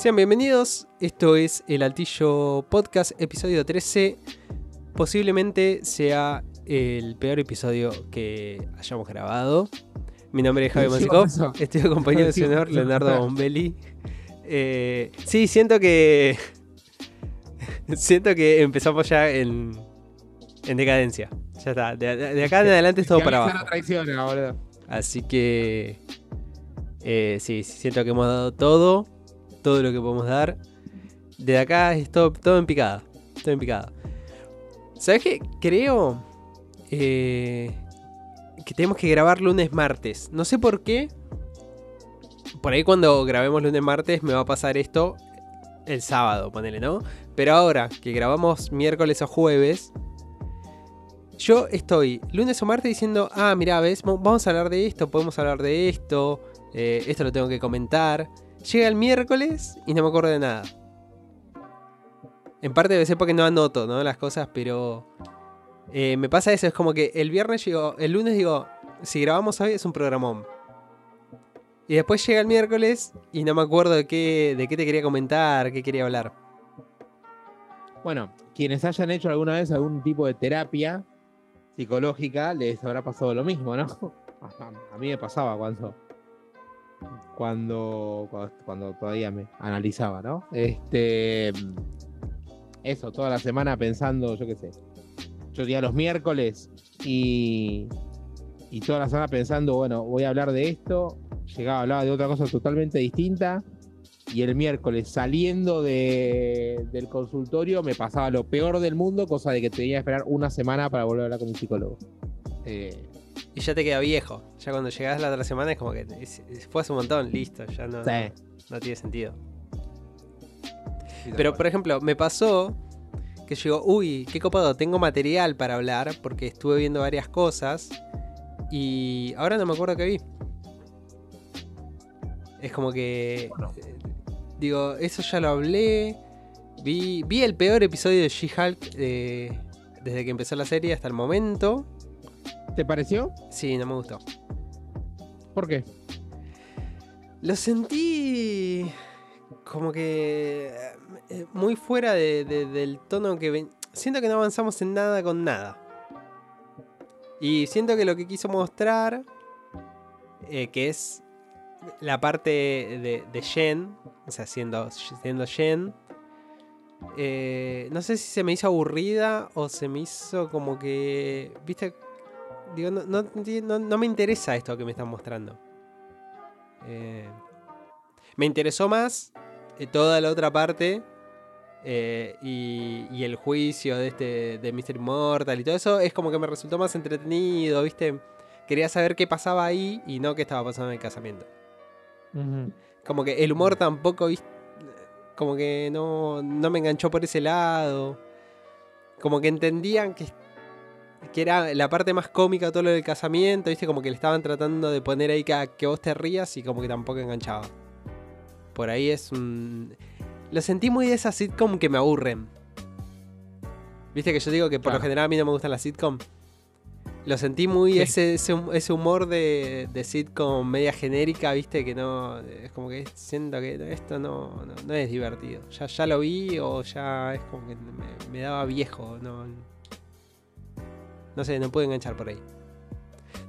Sean bienvenidos, esto es el Altillo Podcast, episodio 13. Posiblemente sea el peor episodio que hayamos grabado. Mi nombre es Javi pasó. estoy acompañado del Sí, señor. Leonardo Bombelli. Eh, sí, siento que. siento que empezamos ya en, en decadencia. Ya está, de, de- de acá en adelante es todo para abajo. traiciona, boludo. Así que. eh, sí, siento que hemos dado todo. Todo lo que podemos dar. De acá es todo, en picada. Todo en picada. ¿Sabes qué? Creo. eh, que tenemos que grabar lunes martes. No sé por qué. Por ahí cuando grabemos lunes martes me va a pasar esto el sábado, ponele, ¿no? Pero ahora que grabamos miércoles o jueves, yo estoy lunes o martes diciendo, ah, mira, ves, Mo- vamos a hablar de esto, podemos hablar de esto, eh, esto lo tengo que comentar. Llega el miércoles y no me acuerdo de nada. En parte debe ser porque no anoto, ¿no? Las cosas, pero eh, me pasa eso, es como que el viernes digo, el lunes digo, si grabamos hoy es un programón. Y después llega el miércoles y no me acuerdo de qué, de qué te quería comentar, qué quería hablar. Bueno, quienes hayan hecho alguna vez algún tipo de terapia psicológica, les habrá pasado lo mismo, ¿no? A, a mí me pasaba cuando, cuando, cuando, todavía me analizaba, ¿no? Este, eso, toda la semana pensando, yo qué sé. Yo día los miércoles y, y toda la semana pensando, bueno, voy a hablar de esto. Llegaba, hablaba de otra cosa totalmente distinta. Y el miércoles saliendo de- del consultorio me pasaba lo peor del mundo, cosa de que tenía que esperar una semana para volver a hablar con un psicólogo. Eh, Y ya te queda viejo. Ya cuando llegás la otra semana es como que es- es- fue hace un montón, listo, ya no, Sí. no tiene sentido. Pero por ejemplo, me pasó que llegó, uy, qué copado, tengo material para hablar porque estuve viendo varias cosas y ahora no me acuerdo qué vi. Es como que, Bueno. eh, digo, eso ya lo hablé. Vi, vi el peor episodio de She-Hulk eh, desde que empezó la serie hasta el momento. ¿Te pareció? Sí, no me gustó. ¿Por qué? Lo sentí como que eh, muy fuera de- de- del tono que ven- siento que no avanzamos en nada con nada. Y siento que lo que quiso mostrar, eh, que es la parte de, de Jen, o sea, siendo, siendo Jen, eh, no sé si se me hizo aburrida o se me hizo como que, viste, digo, no, no, no- no me interesa esto que me están mostrando. Eh, me interesó más eh, toda la otra parte eh, y, y el juicio de este de Mr. Immortal y todo eso es como que me resultó más entretenido, ¿viste? Quería saber qué pasaba ahí y no qué estaba pasando en el casamiento. Como que el humor tampoco, ¿viste? Como que no, no me enganchó por ese lado. Como que entendían que, que era la parte más cómica todo lo del casamiento, ¿viste? Como que le estaban tratando de poner ahí que, que vos te rías y como que tampoco enganchaba. Por ahí es un... Lo sentí muy de esa sitcom que me aburren. Viste que yo digo que por lo general a mí no me gustan las sitcom. Lo sentí muy Sí. ese, ese, hum- ese humor de, de sitcom media genérica, viste, que no. Es como que siento que esto no, no, no es divertido. Ya, ya lo vi o ya es como que me, me daba viejo, no. No sé, no pude enganchar por ahí.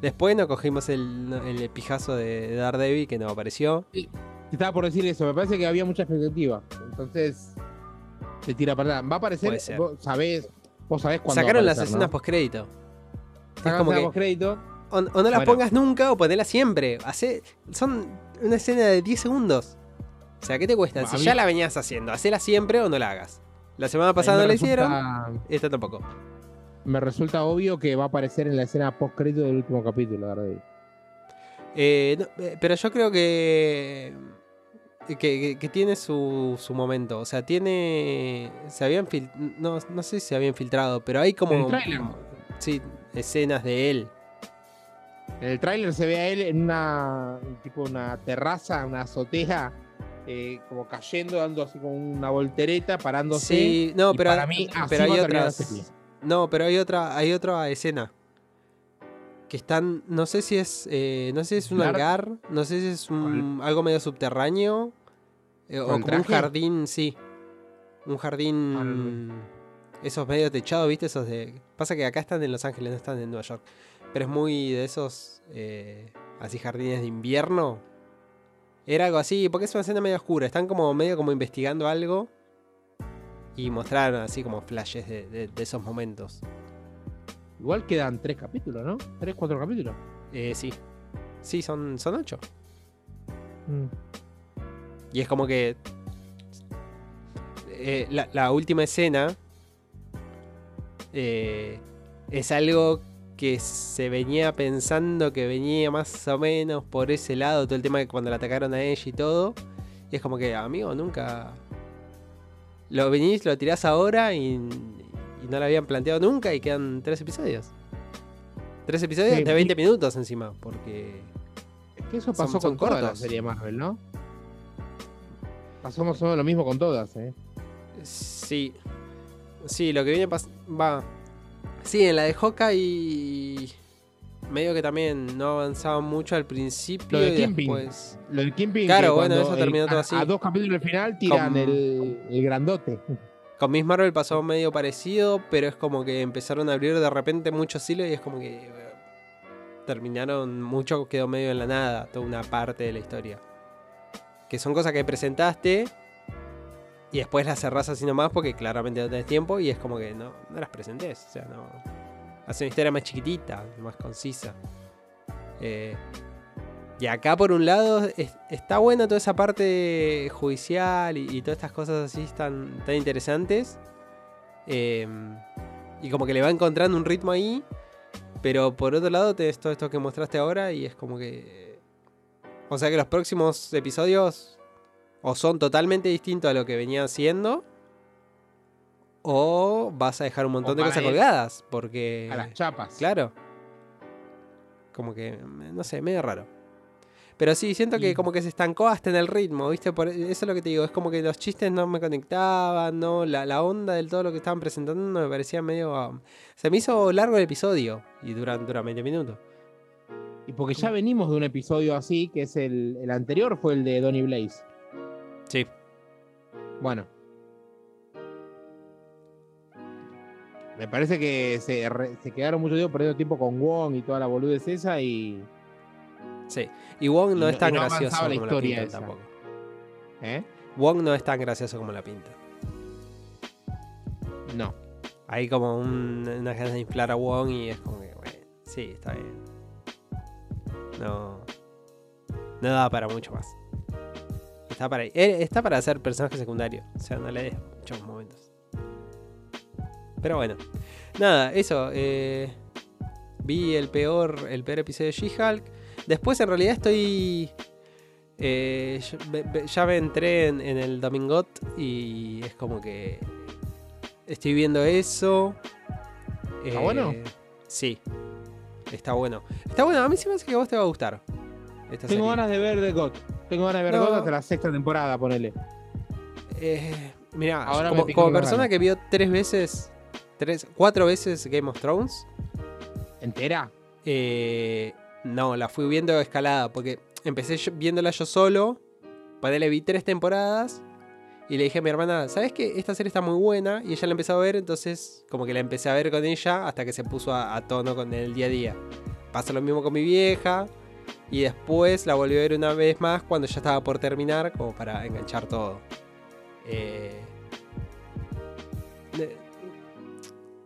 Después nos cogimos el, el pijazo de de Daredevil que no apareció. Estaba por decir eso, me parece que había mucha expectativa. Entonces, se tira para atrás. Va a aparecer, vos sabés, vos sabés cuándo Sacaron va a las escenas ¿no? postcrédito. Es Sacaron como escenas que postcrédito. o, o no las Bueno. pongas nunca o ponela siempre. Hacé- son una escena de 10 segundos. O sea, ¿qué te cuesta? Si mí- ya la venías haciendo, hacela siempre o no la hagas. La semana pasada no la hicieron, esta tampoco. Me resulta obvio que va a aparecer en la escena postcrédito del último capítulo, Daredevil. Eh, no, eh, pero yo creo que, que, que- que tiene su, su momento. O sea, tiene. Se habían fil- no, no sé si se habían filtrado, pero hay como. Sí, escenas de él. En el tráiler se ve a él en una tipo una terraza, una azotea, eh, como cayendo, dando así como una voltereta, parándose. Sí, no, pero, para mí, pero hay otras. No, pero hay otra, hay otra escena. Que están. No sé si es. eh, no sé si es un Claro. hangar. No sé si es un, algo medio subterráneo. Eh, o ¿Con como un jardín, sí. Un jardín. Ah, Esos medio techados, ¿viste? Esos de. Pasa que acá están en Los Ángeles, no están en Nueva York. Pero es muy de esos. eh, así jardines de invierno. Era algo así, porque es una escena medio oscura. Están como medio como investigando algo. Y mostraron así como flashes de, de- de esos momentos. Igual quedan tres capítulos, ¿no? Tres, cuatro capítulos. Eh, sí. Sí, son, son ocho. Mm. Y es como que. eh, la, la última escena. eh, es algo que se venía pensando que venía más o menos por ese lado. Todo el tema de cuando la atacaron a ella y todo. Y es como que, amigo, nunca. Lo venís, lo tirás ahora y, y no lo habían planteado nunca y quedan tres episodios. Tres episodios Sí, de y- 20 minutos encima, porque. Es que eso Son- pasó son con toda la serie Marvel, ¿no? Menos lo mismo con todas, ¿eh? Sí. Sí, lo que viene va. Sí, en la de Hawkeye medio que también no avanzaba mucho al principio Lo de y Kingpin. después. Lo del Kingpin. Claro, bueno, eso terminó el- todo así. A dos capítulos del final tiran Con- el, el grandote. Con Miss Marvel pasó medio parecido, pero es como que empezaron a abrir de repente muchos hilos y es como que eh, terminaron, mucho quedó medio en la nada, toda una parte de la historia. Que son cosas que presentaste y después las cerrás así nomás porque claramente no tenés tiempo y es como que no, no las presentes. O sea, no. Hace una historia más chiquitita, más concisa. Eh, y acá por un lado es- está buena toda esa parte judicial y, todas estas cosas así tan, tan interesantes. Eh, y como que le va encontrando un ritmo ahí. Pero por otro lado tenés todo esto que mostraste ahora y es como que... O sea que los próximos episodios o son totalmente distintos a lo que venía haciendo. O vas a dejar un montón O de cosas colgadas. Porque... A las chapas. Claro. Como que, no sé, medio raro. Pero sí, siento que Y- como que se estancó hasta en el ritmo, ¿viste? Por, eso es lo que te digo, es como que los chistes no me conectaban, ¿no? La, la onda del todo lo que estaban presentando me parecía medio... um, se me hizo largo el episodio y duran, duran 20 minutos. Y porque ya venimos de un episodio así, que es el, el anterior, fue el de Donny Blaze. Sí. Bueno. Me parece que se, re- se quedaron mucho tiempo perdiendo tiempo con Wong y toda la boludez esa y. Sí. Y Wong Y no, es tan no gracioso la como la esa. tampoco. ¿Eh? Wong no es tan gracioso como la pinta. No. Hay como un, unas ganas de inflar a Wong y es como que, bueno, sí, está bien. No. No da para mucho más. Está para, eh, está para ser personaje secundario. O sea, no le des muchos momentos. Pero bueno. Nada, eso. eh, vi el peor, el peor episodio de She-Hulk. Después en realidad estoy... eh, ya, me- entré en, en el Domingot y es como que estoy viendo eso. ¿Está bueno? Sí. Está bueno. Está bueno, a mí sí me hace que a vos te va a gustar. Esta Tengo serie. ganas de ver The God. Tengo ganas de ver No. God hasta la sexta temporada, ponele. Eh, mira, Ahora como, como persona ganas. que vio tres veces, tres, cuatro veces Game of Thrones, ¿Entera? eh, no, la fui viendo escalada, porque empecé yo- viéndola yo solo, para le vi tres temporadas, y le dije a mi hermana, ¿sabes qué? Esta serie está muy buena, y ella la empezó a ver, entonces como que la empecé a ver con ella hasta que se puso a, a tono con el día a día. Pasa lo mismo con mi vieja, y después la volví a ver una vez más cuando ya estaba por terminar, como para enganchar todo. Eh,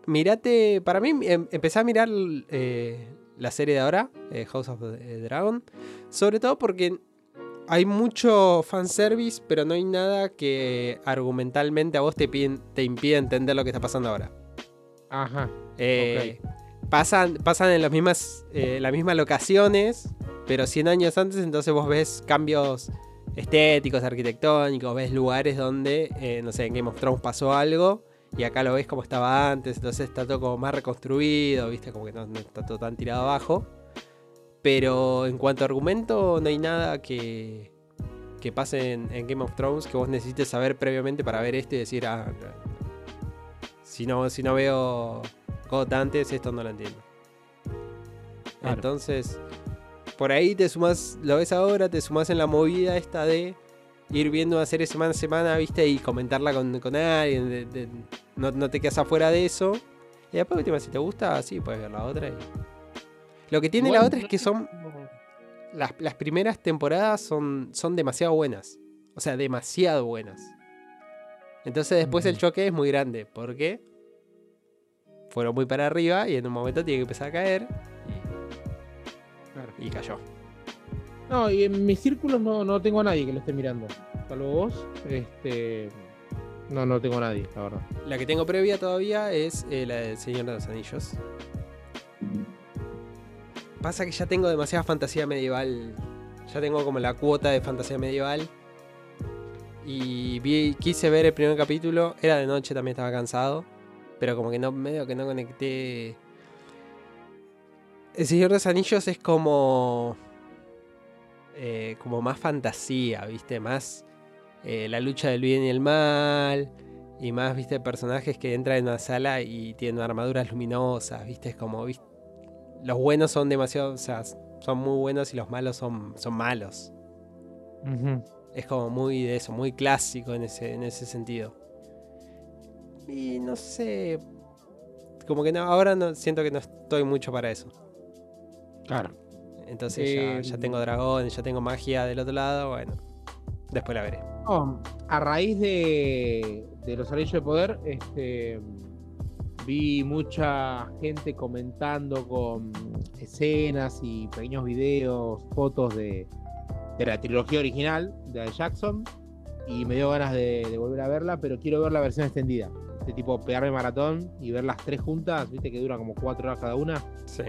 mirate, para mí em- empecé a mirar eh, la serie de ahora, eh, House of the Dragon, sobre todo porque hay mucho fanservice, pero no hay nada que argumentalmente a vos te, piden- te impida entender lo que está pasando ahora. Ajá. Eh, pasan, pasan en las mismas, eh, las mismas locaciones, pero 100 años antes, entonces vos ves cambios estéticos, arquitectónicos, ves lugares donde, eh, no sé, en Game of Thrones pasó algo y acá lo ves como estaba antes, entonces está todo como más reconstruido, viste, como que no, no está todo tan tirado abajo. Pero en cuanto a argumento, no hay nada que, que pase en, en Game of Thrones que vos necesites saber previamente para ver esto y decir, ah, si no, si no veo God antes, esto no lo entiendo. Claro. Entonces, por ahí te sumas, lo ves ahora, te sumas en la movida esta de ir viendo una serie semana a semana, ¿viste? Y comentarla con, con alguien. de- de- no, no te quedas afuera de eso. Y después, última, si te gusta, sí, puedes ver la otra. y- Lo que tiene la otra es que son. Las, las primeras temporadas son, son demasiado buenas. O sea, demasiado buenas. Entonces después el Ujú. choque es muy grande. porque Fueron muy para arriba y en un momento tiene que empezar a caer. Claro. Y, y cayó. No, y en mis círculos no, no tengo a nadie que lo esté mirando. Salvo vos, este. No, no tengo a nadie, la verdad. La que tengo previa todavía es eh, la del Señor de los Anillos. Pasa que ya tengo demasiada fantasía medieval. Ya tengo como la cuota de fantasía medieval. Y vi, quise ver el primer capítulo. Era de noche, también estaba cansado. Pero como que no, medio que no conecté. El Señor de los Anillos es como. Eh, como más fantasía, ¿viste? Más eh, la lucha del bien y el mal. Y más, viste, personajes que entran en una sala y tienen armaduras luminosas, viste, es como, viste, los buenos son demasiado, o sea, son muy buenos y los malos son, son malos. Es como muy de eso, muy clásico en ese, en ese sentido. Y no sé, como que no, ahora no, siento que no estoy mucho para eso. Claro. Entonces ya, Eh, ya tengo dragones, ya tengo magia del otro lado, bueno, después la veré. No, a raíz de, de los anillos de poder, este, vi mucha gente comentando con escenas y pequeños videos, fotos de, de la trilogía original de Jackson y me dio ganas de, de volver a verla, pero quiero ver la versión extendida. De tipo pegarme maratón y ver las tres juntas, viste que dura como cuatro horas cada una. Sí.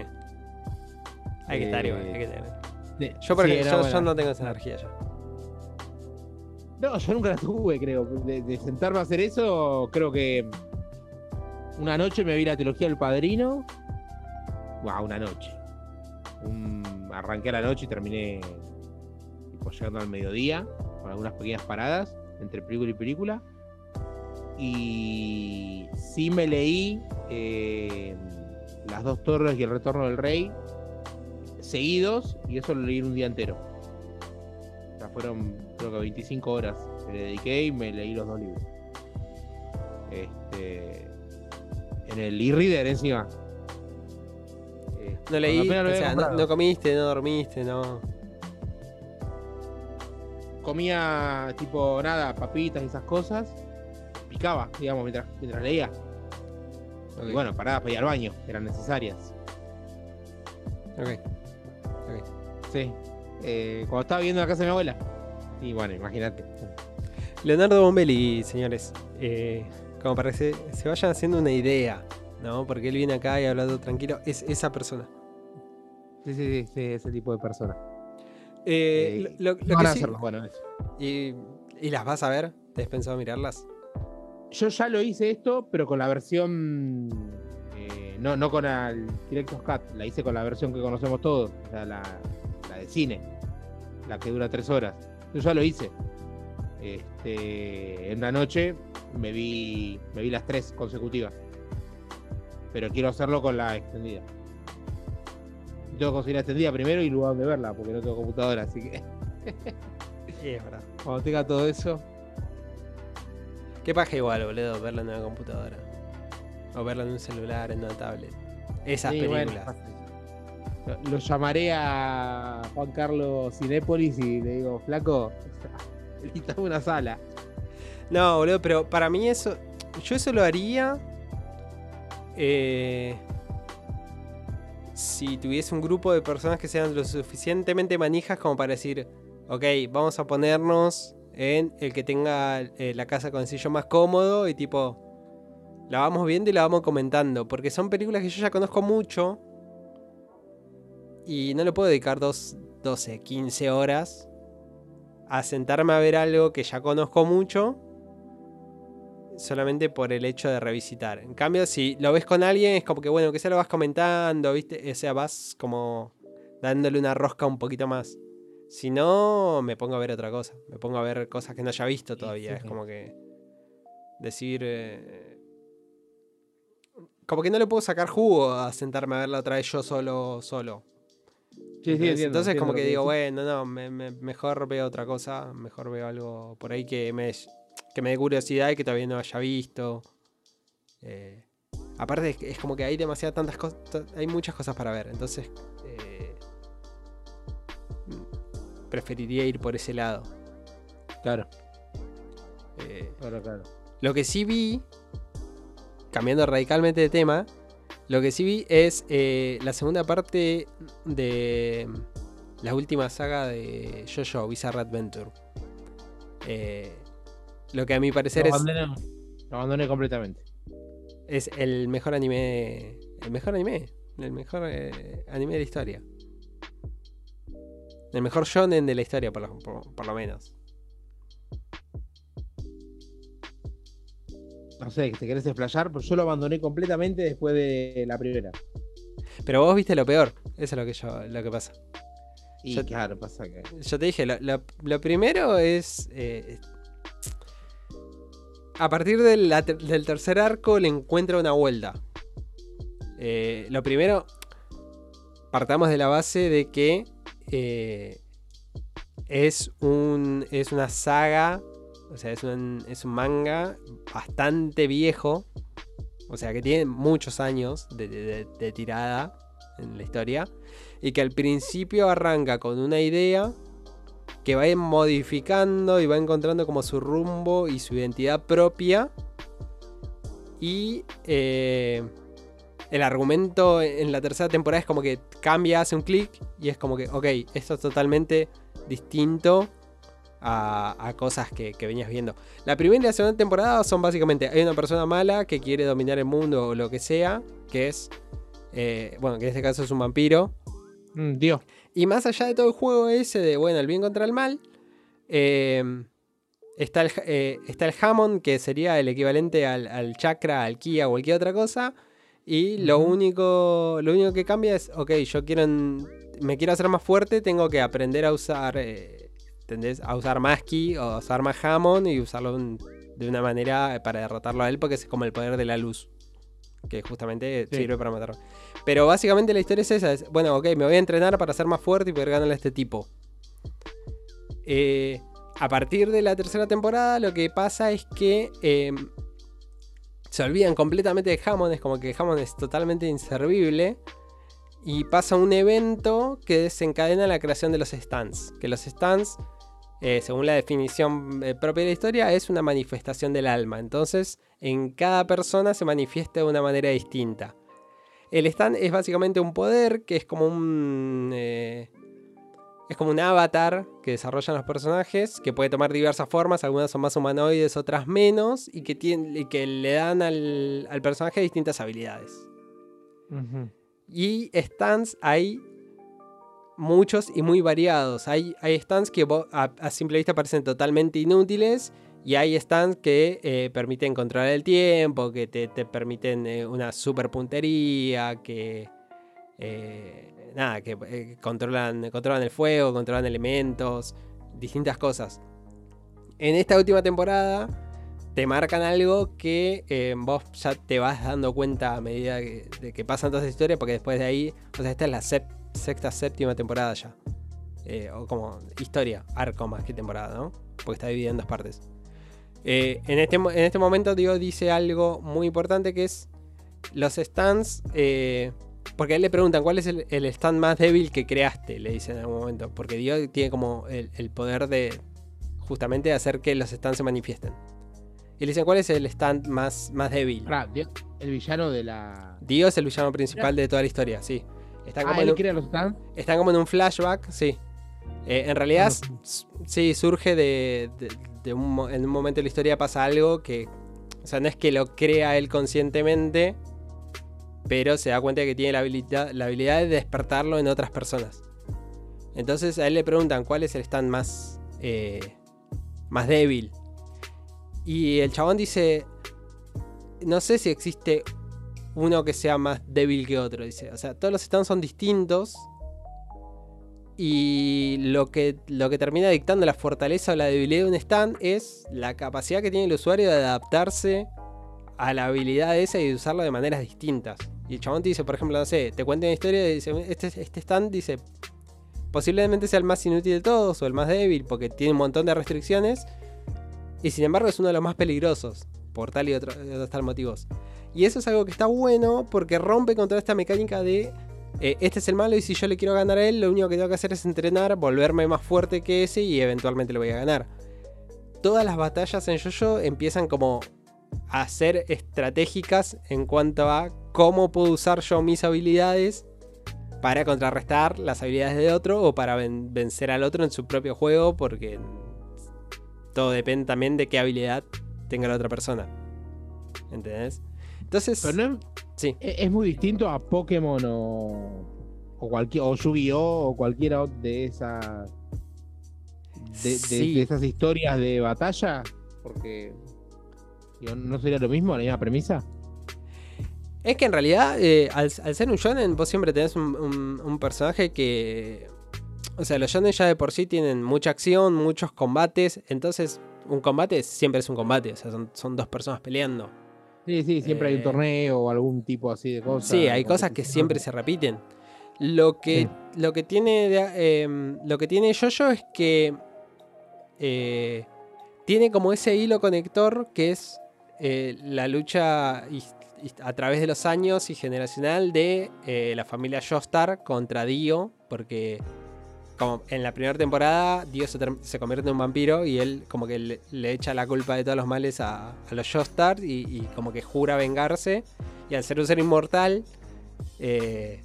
Hay que estar igual, Eh, hay que estar. De- Yo, por sí, yo, no tengo esa energía ya. No, yo nunca la tuve, creo. De, de sentarme a hacer eso, creo que una noche me vi la trilogía del Padrino. Wow, una noche. Un- arranqué a la noche y terminé tipo, llegando al mediodía, con algunas pequeñas paradas entre película y película. Y sí me leí eh, Las dos torres y el retorno del rey seguidos, y eso lo leí un día entero. O sea, fueron creo que 25 horas que le dediqué y me leí los dos libros. Este, en el e-reader encima. Eh, No leí, o sea, no, comiste, no dormiste, no. comía tipo nada, papitas y esas cosas. Picaba, digamos, mientras, mientras leía. Y bueno, paradas para ir al baño, eran necesarias. Ok. Sí. Eh, cuando estaba viendo la casa de mi abuela. Y bueno, imagínate. Leonardo Bombelli, señores. eh, como para que se, se vayan haciendo una idea, ¿no? Porque él viene acá y ha hablado tranquilo. Es esa persona. Sí, sí, sí, sí, ese tipo de persona. Eh, Eh, lo, lo- lo No que van a hacerlo, bueno, eso. y, ¿Y las vas a ver? ¿Te has pensado mirarlas? Yo ya lo hice esto, pero con la versión. eh, no, no con el Director's Cut, la hice con la versión que conocemos todos, o sea, la, la de cine, la que dura tres horas. Yo ya lo hice. Este, en una noche me vi, me vi las tres consecutivas. Pero quiero hacerlo con la extendida. Tengo que conseguir la extendida primero y luego de verla, porque no tengo computadora, así que Sí, es verdad. cuando tenga todo eso. Qué paja igual, boludo, verla en una computadora. O verla en un celular, en una tablet. Esas Sí, bueno, películas. lo, lo llamaré a Juan Carlos Cinépolis y le digo, flaco, necesitamos una sala. No, boludo, pero para mí eso. Yo eso lo haría. eh, si tuviese un grupo de personas que sean lo suficientemente manijas como para decir, ok, vamos a ponernos en el que tenga eh, la casa con el más cómodo y tipo, la vamos viendo y la vamos comentando, porque son películas que yo ya conozco mucho y no le puedo dedicar dos, 12, 15 horas a sentarme a ver algo que ya conozco mucho solamente por el hecho de revisitar. En cambio, si lo ves con alguien, es como que bueno, que se lo vas comentando, ¿viste? O sea, vas como dándole una rosca un poquito más. Si no, me pongo a ver otra cosa. Me pongo a ver cosas que no haya visto todavía. sí, es como que decir... eh, como que no le puedo sacar jugo a sentarme a verla otra vez yo solo, solo. Sí, sí, ¿Entendés? entiendo, Entonces entiendo como que que digo, bueno, no, me- me- mejor veo otra cosa, mejor veo algo por ahí que me, que me dé curiosidad y que todavía no haya visto. Eh, aparte es, como que hay demasiadas tantas cosas, hay muchas cosas para ver, entonces eh, preferiría ir por ese lado. Claro, Eh, claro, claro. Lo que sí vi, cambiando radicalmente de tema, lo que sí vi es eh, la segunda parte de la última saga de JoJo Bizarre Adventure. Eh, lo que a mi parecer Lo es, abandoné, lo abandoné completamente. es el mejor anime. El mejor anime. El mejor eh, anime de la historia. El mejor shonen de la historia, por lo, por- por lo menos. No sé, ¿te querés explayar? Pues yo lo abandoné completamente después de la primera. Pero vos viste lo peor. Eso es lo que yo, lo que pasa. Y Yo- claro, pasa que. Yo te dije, lo, lo- lo primero es. eh, a partir de la ter- del tercer arco le encuentra una vuelta. Eh, lo primero. Partamos de la base de que. eh, es un. Es una saga. O sea, es un, es un manga bastante viejo. O sea, que tiene muchos años de- de- tirada en la historia y que al principio arranca con una idea que va modificando y va encontrando como su rumbo y su identidad propia. Y eh, el argumento en la tercera temporada es como que cambia, hace un clic y es como que, ok, esto es totalmente distinto a, a cosas que, que venías viendo. La primera y la segunda temporada son básicamente, hay una persona mala que quiere dominar el mundo o lo que sea, que es, eh, bueno, que en este caso es un vampiro. Mm, Dios. Y más allá de todo el juego ese de, bueno, el bien contra el mal, eh, está, el, eh, está el Hammond, que sería el equivalente al, al chakra, al Kia o cualquier otra cosa. Y lo, único, lo único que cambia es, ok, yo quiero, me quiero hacer más fuerte, tengo que aprender a usar, eh, ¿entendés? A usar más Ki o a usar más Hammond y usarlo un- de una manera para derrotarlo a él, porque es como el poder de la luz. Que justamente Sí. sirve para matarlo. Pero básicamente la historia es esa. Es, bueno, ok, me voy a entrenar para ser más fuerte y poder ganarle a este tipo. Eh, a partir de la tercera temporada lo que pasa es que eh, se olvidan completamente de Hammond. Es como que Hammond es totalmente inservible. Y pasa un evento que desencadena la creación de los stands. Que los stands, eh, según la definición eh, propia de la historia, es una manifestación del alma. Entonces, en cada persona se manifiesta de una manera distinta. El stand es básicamente un poder que es como un. eh, es como un avatar que desarrollan los personajes, que puede tomar diversas formas, algunas son más humanoides, otras menos, y que, tiene, y que le dan al, al personaje distintas habilidades. Y stands hay muchos y muy variados. Hay, hay stands que a, simple vista parecen totalmente inútiles. Y hay stands que eh, permiten controlar el tiempo, que te, te permiten eh, una super puntería, que. eh, nada, que controlan, controlan el fuego, controlan elementos, distintas cosas. En esta última temporada te marcan algo que vos ya te vas dando cuenta a medida que, que pasan todas las historias, porque después de ahí, o sea, esta es la sep- sexta, séptima temporada ya. Eh, o como historia, arco más que temporada, ¿no? Porque está dividida en dos partes. Eh, en, este, en este momento, Dios dice algo muy importante que es los stands. eh, porque a él le preguntan cuál es el, el stand más débil que creaste, le dicen en algún momento. Porque Dios tiene como el, el poder de justamente hacer que los stands se manifiesten. Y le dicen cuál es el stand más, más débil. Pará, Dios, el villano de la. Dios es el villano principal de toda la historia, sí. Está como, Ah, en un, los stands. está como en un flashback, sí. Eh, en realidad, Ah, sí, surge de, de- de un, en un momento de la historia pasa algo que, o sea, no es que lo crea él conscientemente, pero se da cuenta de que tiene la habilidad, la habilidad de despertarlo en otras personas. Entonces a él le preguntan cuál es el stand más, eh, más débil. Y el chabón dice, no sé si existe uno que sea más débil que otro, dice. O sea, todos los stands son distintos. Y lo que, lo que termina dictando la fortaleza o la debilidad de un stand es la capacidad que tiene el usuario de adaptarse a la habilidad esa y de de maneras distintas. Y el chabón dice, por ejemplo, no sé, te cuenta una historia y dice, este, este stand dice, posiblemente sea el más inútil de todos o el más débil porque tiene un montón de restricciones. Y sin embargo es uno de los más peligrosos por tal y otro, otros tal motivos. Y eso es algo que está bueno porque rompe con toda esta mecánica de eh, este es el malo y si yo le quiero ganar a él, lo único que tengo que hacer es entrenar, volverme más fuerte que ese y eventualmente le voy a ganar. Todas las batallas en Jojo empiezan como a ser estratégicas en cuanto a cómo puedo usar yo mis habilidades para contrarrestar las habilidades de otro o para ven- vencer al otro en su propio juego porque todo depende también de qué habilidad tenga la otra persona. ¿Entendés? Entonces, Pero no es, sí. es- es muy distinto a Pokémon o, o cualquier o Yu-Gi-Oh! o cualquiera de esas de, de- Sí. de esas historias de batalla. Porque no sería lo mismo, la misma premisa. Es que en realidad, eh, al, al ser un shonen, vos siempre tenés un, un- un personaje que. O sea, los shonen ya de por sí tienen mucha acción, muchos combates. Entonces, un combate siempre es un combate. O sea, son, son dos personas peleando. Sí, sí, siempre hay Eh, un torneo o algún tipo así de cosas. Sí, hay cosas que siempre se repiten. Lo que, lo que tiene de- em, lo que tiene Jojo es que eh, tiene como ese hilo conector que es eh, la lucha a través de los años y generacional de eh, la familia Joestar contra Dio, porque como en la primera temporada Dio se, se convierte en un vampiro y él como que le, le echa la culpa de todos los males a, a los Joestar y, y como que jura vengarse y al ser un ser inmortal eh,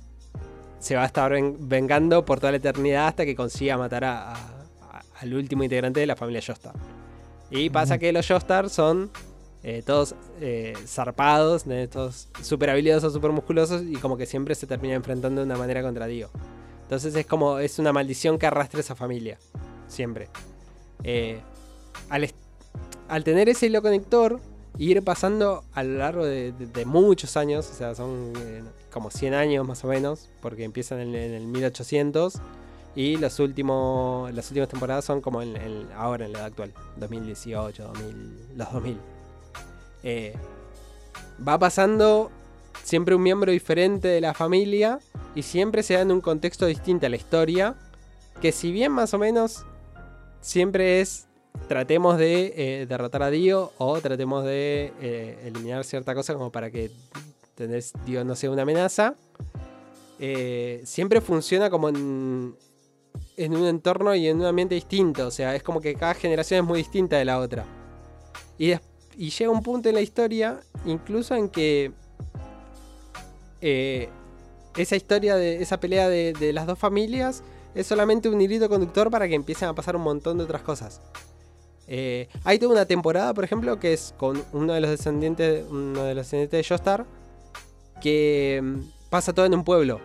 se va a estar ven- vengando por toda la eternidad hasta que consiga matar a- al último integrante de la familia Joestar. Y pasa que los Joestar son eh, todos eh, zarpados, todos súper habilidosos, súper musculosos y como que siempre se termina enfrentando de una manera contra Dio. Entonces es como, es una maldición que arrastra esa familia, siempre. Eh, al, tener ese hilo conector, ir pasando a lo largo de muchos años, o sea, son eh, como 100 años más o menos, porque empiezan en, en el 1800 y los últimos, las últimas temporadas son como en, en- ahora en la edad actual, 2018, 2000, los 2000. Eh, va pasando siempre un miembro diferente de la familia y siempre se da en un contexto distinto a la historia, que si bien más o menos siempre es tratemos de eh, derrotar a Dio o tratemos de eh, eliminar cierta cosa como para que. Dio no sea una amenaza. eh, siempre funciona como en, un entorno y en un ambiente distinto. O sea, es como que cada generación es muy distinta de la otra. Y llega un punto en la historia, incluso en que eh, esa historia de esa pelea de, las dos familias es solamente un hilito conductor para que empiecen a pasar un montón de otras cosas. Eh, hay toda una temporada, por ejemplo, que es con uno de los descendientes, uno de los descendientes de Joestar, que mm, pasa todo en un pueblo,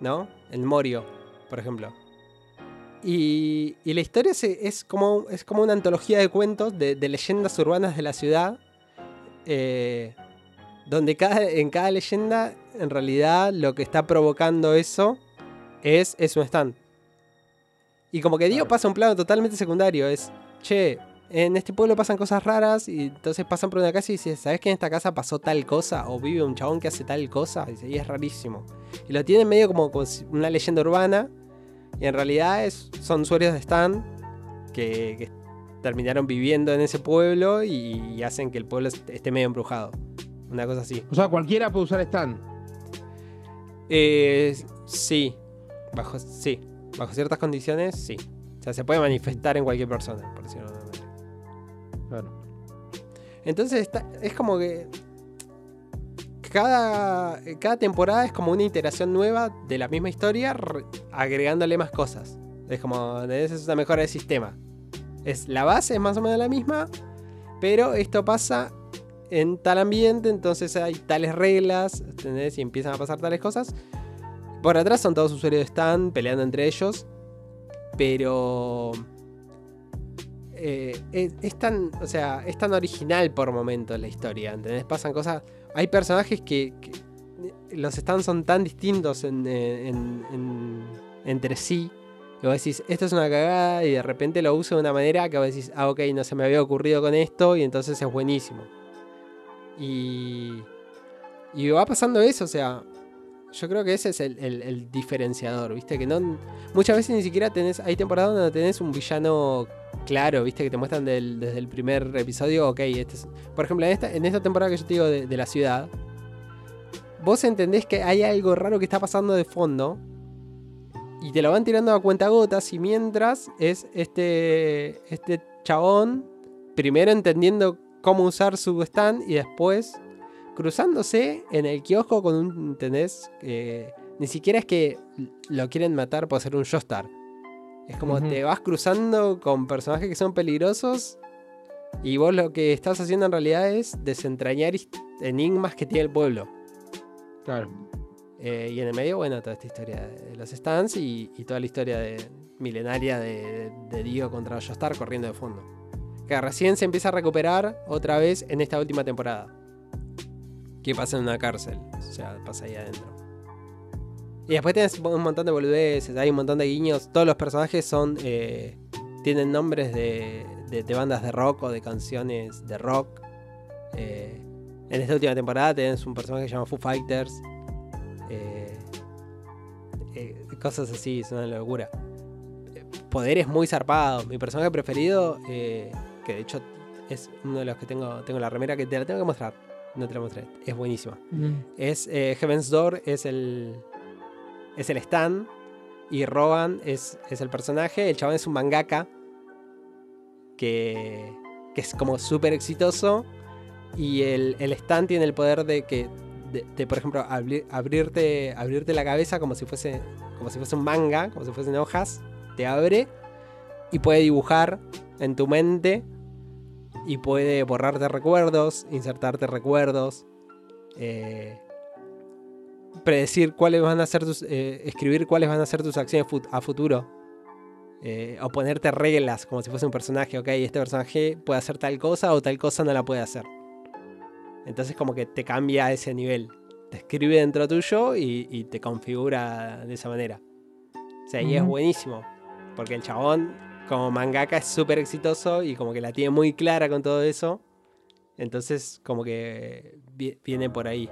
¿no? En Morio, por ejemplo. Y, la historia es, como, es como una antología de cuentos, de, de leyendas urbanas de la ciudad, eh, donde cada, en cada leyenda, en realidad, lo que está provocando eso es, es un stand. Y como que Dio pasa a un plano totalmente secundario, es, che, en este pueblo pasan cosas raras y entonces pasan por una casa y dices, ¿sabes que en esta casa pasó tal cosa? O vive un chabón que hace tal cosa. Y, dice, y es rarísimo. Y lo tienen medio como, una leyenda urbana. Y en realidad es, son usuarios de Stan que, que terminaron viviendo en ese pueblo y, y hacen que el pueblo est- esté medio embrujado. Una cosa así. O sea, cualquiera puede usar stand. Eh, sí. Bajo, sí. Bajo ciertas condiciones, sí. O sea, se puede manifestar en cualquier persona, por decirlo de manera. Claro. Entonces está- es como que cada, cada temporada es como una iteración nueva de la misma historia, re- agregándole más cosas. Es como, es una mejora del sistema. Es, la base es más o menos la misma, pero esto pasa en tal ambiente, entonces hay tales reglas, ¿entendés? Y empiezan a pasar tales cosas. Por atrás son todos usuarios de Stan peleando entre ellos, pero eh, es, tan, o sea, es tan original por momentos la historia, ¿entendés? Pasan cosas, hay personajes que, los stands son tan distintos en- entre sí, que vos decís, esto es una cagada y de repente lo uso de una manera que vos decís, ah, ok, no se me había ocurrido con esto y entonces es buenísimo. Y, y va pasando eso, o sea, Yo creo que ese es el, diferenciador, ¿viste? Que no. Muchas veces ni siquiera tenés. Hay temporadas donde tenés un villano claro, ¿viste? Que te muestran desde el primer episodio, ok, este es. Por ejemplo, en esta, en esta temporada que yo te digo de, de la ciudad, vos entendés que hay algo raro que está pasando de fondo. Y te lo van tirando a cuentagotas. Y mientras es este. Este chabón. Primero entendiendo cómo usar su stand. Y después cruzándose en el kiosco con un, ¿entendés? Eh, ni siquiera es que lo quieren matar por ser un Joestar. Es como te vas cruzando con personajes que son peligrosos y vos lo que estás haciendo en realidad es desentrañar enigmas que tiene el pueblo. Claro. Eh, y en el medio, bueno, toda esta historia de los stands y, y toda la historia de, milenaria de, de Dio contra Joestar corriendo de fondo. Que recién se empieza a recuperar otra vez en esta última temporada. Que pasa en una cárcel. O sea, pasa ahí adentro. Y después tienes un montón de boludeces, hay un montón de guiños. Todos los personajes son. eh, tienen nombres de, de- bandas de rock o de canciones de rock. Eh, en esta última temporada tenés un personaje que se llama Foo Fighters. Eh, cosas así, es una locura. Poderes muy zarpados. Mi personaje preferido, que de hecho es uno de los que tengo, tengo la remera que te la tengo que mostrar. No te la mostré. Es buenísima. Es eh, Heaven's Door, es el. Es el stand. Y Roban es, es el personaje. El chabón es un mangaka. Que. que es como súper exitoso. Y el, el stand tiene el poder de que. De, de, por ejemplo, abri- abrirte, abrirte la cabeza como si fuese. Como si fuese un manga, como si fuesen hojas. Te abre. Y puede dibujar en tu mente. Y puede borrarte recuerdos, insertarte recuerdos. eh, predecir cuáles van a ser tus. eh, escribir cuáles van a ser tus acciones fut- a futuro. Eh, o ponerte reglas como si fuese un personaje. Ok, este personaje puede hacer tal cosa o tal cosa no la puede hacer. Entonces, como que te cambia ese nivel. Te escribe dentro tuyo y, y te configura de esa manera. O sea, y es buenísimo. Porque el chabón, como mangaka, es súper exitoso y como que la tiene muy clara con todo eso. Entonces, como que vi- viene por ahí.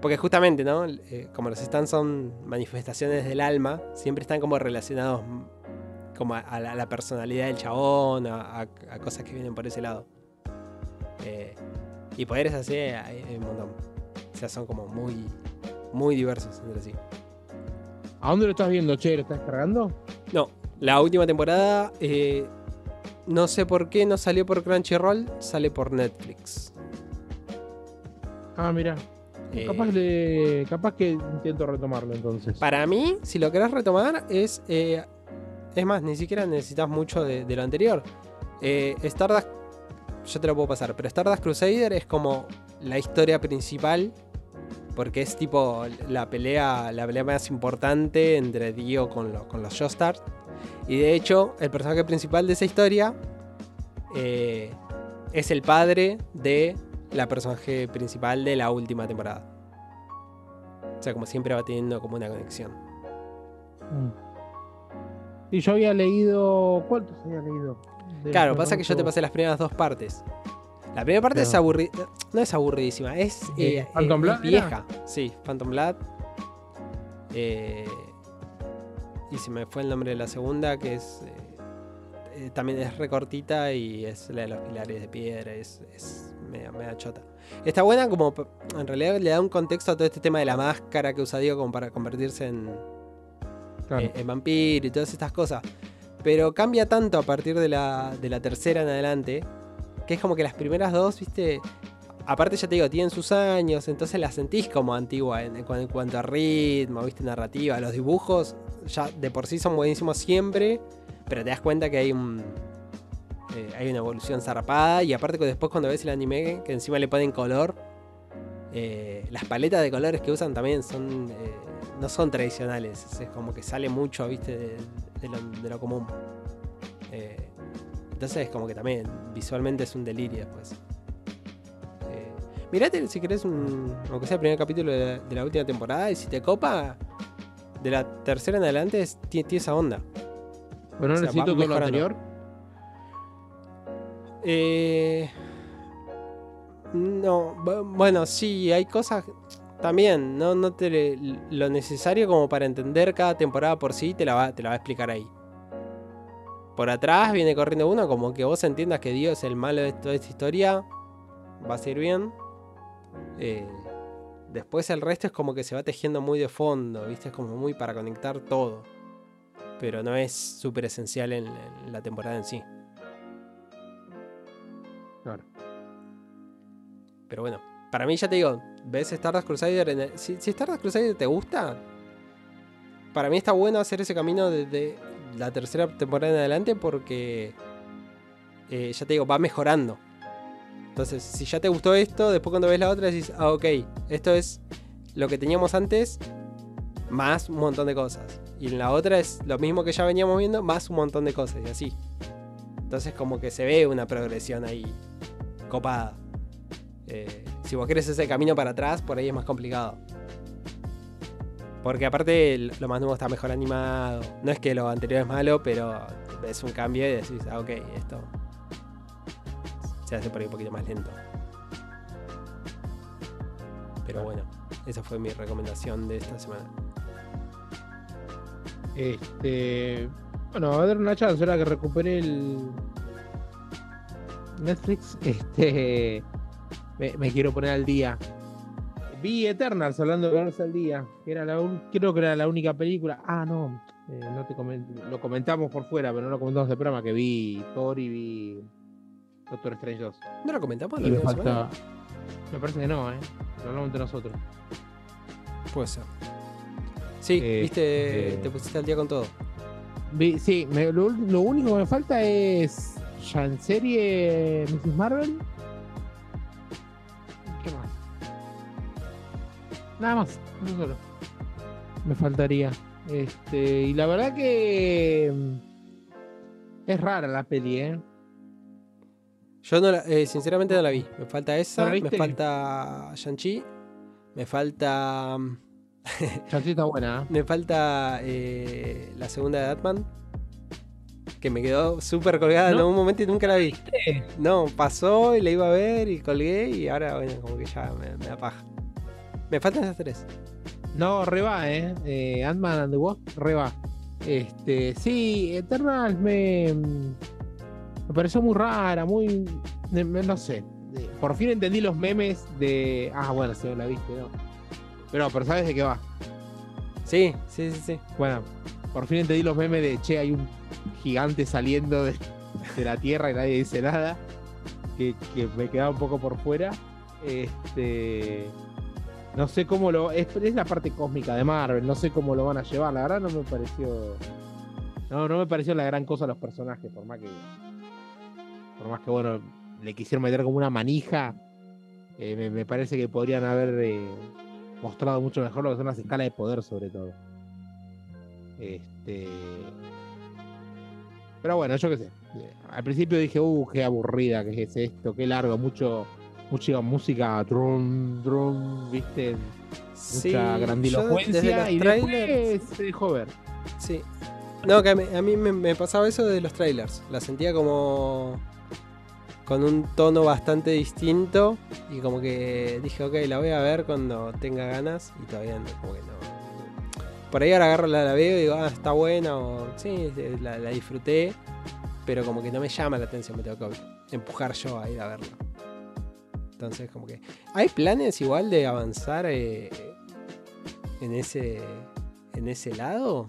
Porque justamente, ¿no? Eh, como los stands son manifestaciones del alma, siempre están como relacionados como a, a la, a la personalidad del chabón, a, a- a cosas que vienen por ese lado. Eh, y poderes así hay, hay un montón. O sea, son como muy, muy diversos entre sí. ¿A dónde lo estás viendo, che? ¿Lo estás cargando? No, la última temporada, eh, no sé por qué no salió por Crunchyroll, sale por Netflix. Ah, mira. Eh, Capaz, le, capaz que intento retomarlo entonces. Para mí, si lo querés retomar, es. eh, es más, ni siquiera necesitas mucho de, de lo anterior. Eh, Stardust. Yo te lo puedo pasar, pero Stardust Crusader es como la historia principal. Porque es tipo la pelea, la pelea más importante entre Dio con, los con los Joestars. Y de hecho, el personaje principal de esa historia eh, es el padre de la personaje principal de la última temporada. O sea, como siempre va teniendo como una conexión. Mm. Y yo había leído. ¿Cuántos había leído? Claro, pasa que yo te pasé las primeras dos partes. La primera parte es aburrida. No es aburridísima, es, Eh, eh, ¿Phantom es Blood vieja. Sí, Phantom Blood. Eh, y se me fue el nombre de la segunda, que es. eh, eh, también es recortita y es la de los pilares de piedra. Es, es media, media chota. Está buena como. En realidad le da un contexto a todo este tema de la máscara que usa Dio como para convertirse en, Claro. eh, en vampiro y todas estas cosas. Pero cambia tanto a partir de la, de la tercera en adelante, que es como que las primeras dos, viste, aparte ya te digo, tienen sus años, entonces las sentís como antigua en, en cu- en cuanto a ritmo, viste, narrativa. Los dibujos ya de por sí son buenísimos siempre, pero te das cuenta que hay un... eh, hay una evolución zarpada y aparte que después cuando ves el anime que encima le ponen color eh, las paletas de colores que usan también son eh, no son tradicionales. Es como que sale mucho, viste, de, lo, común. Entonces, como que también visualmente es un delirio después. Mirate si querés un. Aunque sea el primer capítulo de la, de la última temporada. Y si te copa, de la tercera en adelante es- tiene, tiene esa onda. Pero no o sea, necesito todo lo anterior. Eh, no, bu- bueno, sí, hay cosas. también, no, no te lo necesario como para entender cada temporada por sí, te la va, te la va a explicar ahí. Por atrás viene corriendo uno, como que vos entiendas que Dios es el malo de toda esta historia, va a ser bien. Eh, después el resto es como que se va tejiendo muy de fondo, ¿viste? Es como muy para conectar todo. Pero no es súper esencial en, en la temporada en sí. Claro. Pero bueno, para mí ya te digo, ves Stardust Crusader en el- si, si Stardust Crusader te gusta, para mí está bueno hacer ese camino desde la tercera temporada en adelante porque eh, ya te digo, va mejorando. Entonces, si ya te gustó esto, después cuando ves la otra decís, ah, ok, esto es lo que teníamos antes, más un montón de cosas. Y en la otra es lo mismo que ya veníamos viendo, más un montón de cosas, y así. Entonces como que se ve una progresión ahí copada. Eh, si vos querés ese camino para atrás, por ahí es más complicado. Porque aparte lo más nuevo está mejor animado. No es que lo anterior es malo, pero ves un cambio y decís, ah, ok, esto se hace por ahí un poquito más lento. Pero bueno, esa fue mi recomendación de esta semana. Este. Bueno, va a dar una chance ahora que recupere el. Netflix. Este. Me, quiero poner al día. Vi Eternals hablando de ponerse al día. Que era la creo que era la única película. Ah, no. eh, no te comen- lo comentamos por fuera, pero no lo comentamos de programa. Que vi Thor y vi Doctor Strange 2. ¿No lo comentamos la Y me semana? falta. Me parece que no, ¿eh? Lo hablamos entre nosotros. Puede ser. Sí, Eh, viste, eh. te pusiste al día con todo. Vi- sí, me- lo, lo único que me falta es ya en serie Mrs. Marvel. ¿Qué más? Nada más, eso solo. Me faltaría. Este, y la verdad que mm, es rara la peli, ¿eh? Yo no la- eh, sinceramente no la vi. Me falta esa, ¿No la me falta Shang-Chi, me falta. mm, Chanchi está buena, ¿eh? Me falta eh, la segunda de Batman. Que me quedó súper colgada en algún momento y nunca la vi. No, pasó y la iba a ver y colgué y ahora, bueno, como que ya me, me da paja. Me faltan esas tres. No, reba, ¿eh? eh Ant-Man and the Wasp, reba. Este, sí, Eternals me, me pareció muy rara, muy. no sé. Por fin entendí los memes de. Ah, bueno, si no la viste, ¿no? Pero, pero ¿sabes de qué va? Sí, sí, sí, sí. Bueno, por fin entendí los memes de che, hay un gigante saliendo de, de la tierra y nadie dice nada. Que, que me quedaba un poco por fuera. Este. No sé cómo lo. Es, es la parte cósmica de Marvel, no sé cómo lo van a llevar. La verdad no me pareció. No, no me pareció la gran cosa los personajes, por más que. Por más que bueno, le quisieron meter como una manija. eh, me, me parece que podrían haber eh, mostrado mucho mejor lo que son las escalas de poder, sobre todo. Este. Pero bueno, yo qué sé. Al principio dije, uh, qué aburrida que es esto, qué largo, mucho, mucha música, drum, drum, viste, Sí, mucha grandilocuencia y trailers- después se dejó ver. Sí. No, que a mí, a mí me, me pasaba eso de los trailers. La sentía como. Con un tono bastante distinto. Y como que dije, ok, la voy a ver cuando tenga ganas. Y todavía no, como que no. Por ahí ahora agarro la, la veo y digo, ah, está buena. O sí, la, la disfruté. Pero como que no me llama la atención, me tengo que empujar yo a ir a verla. Entonces, como que. ¿Hay planes igual de avanzar eh, en ese. en ese lado?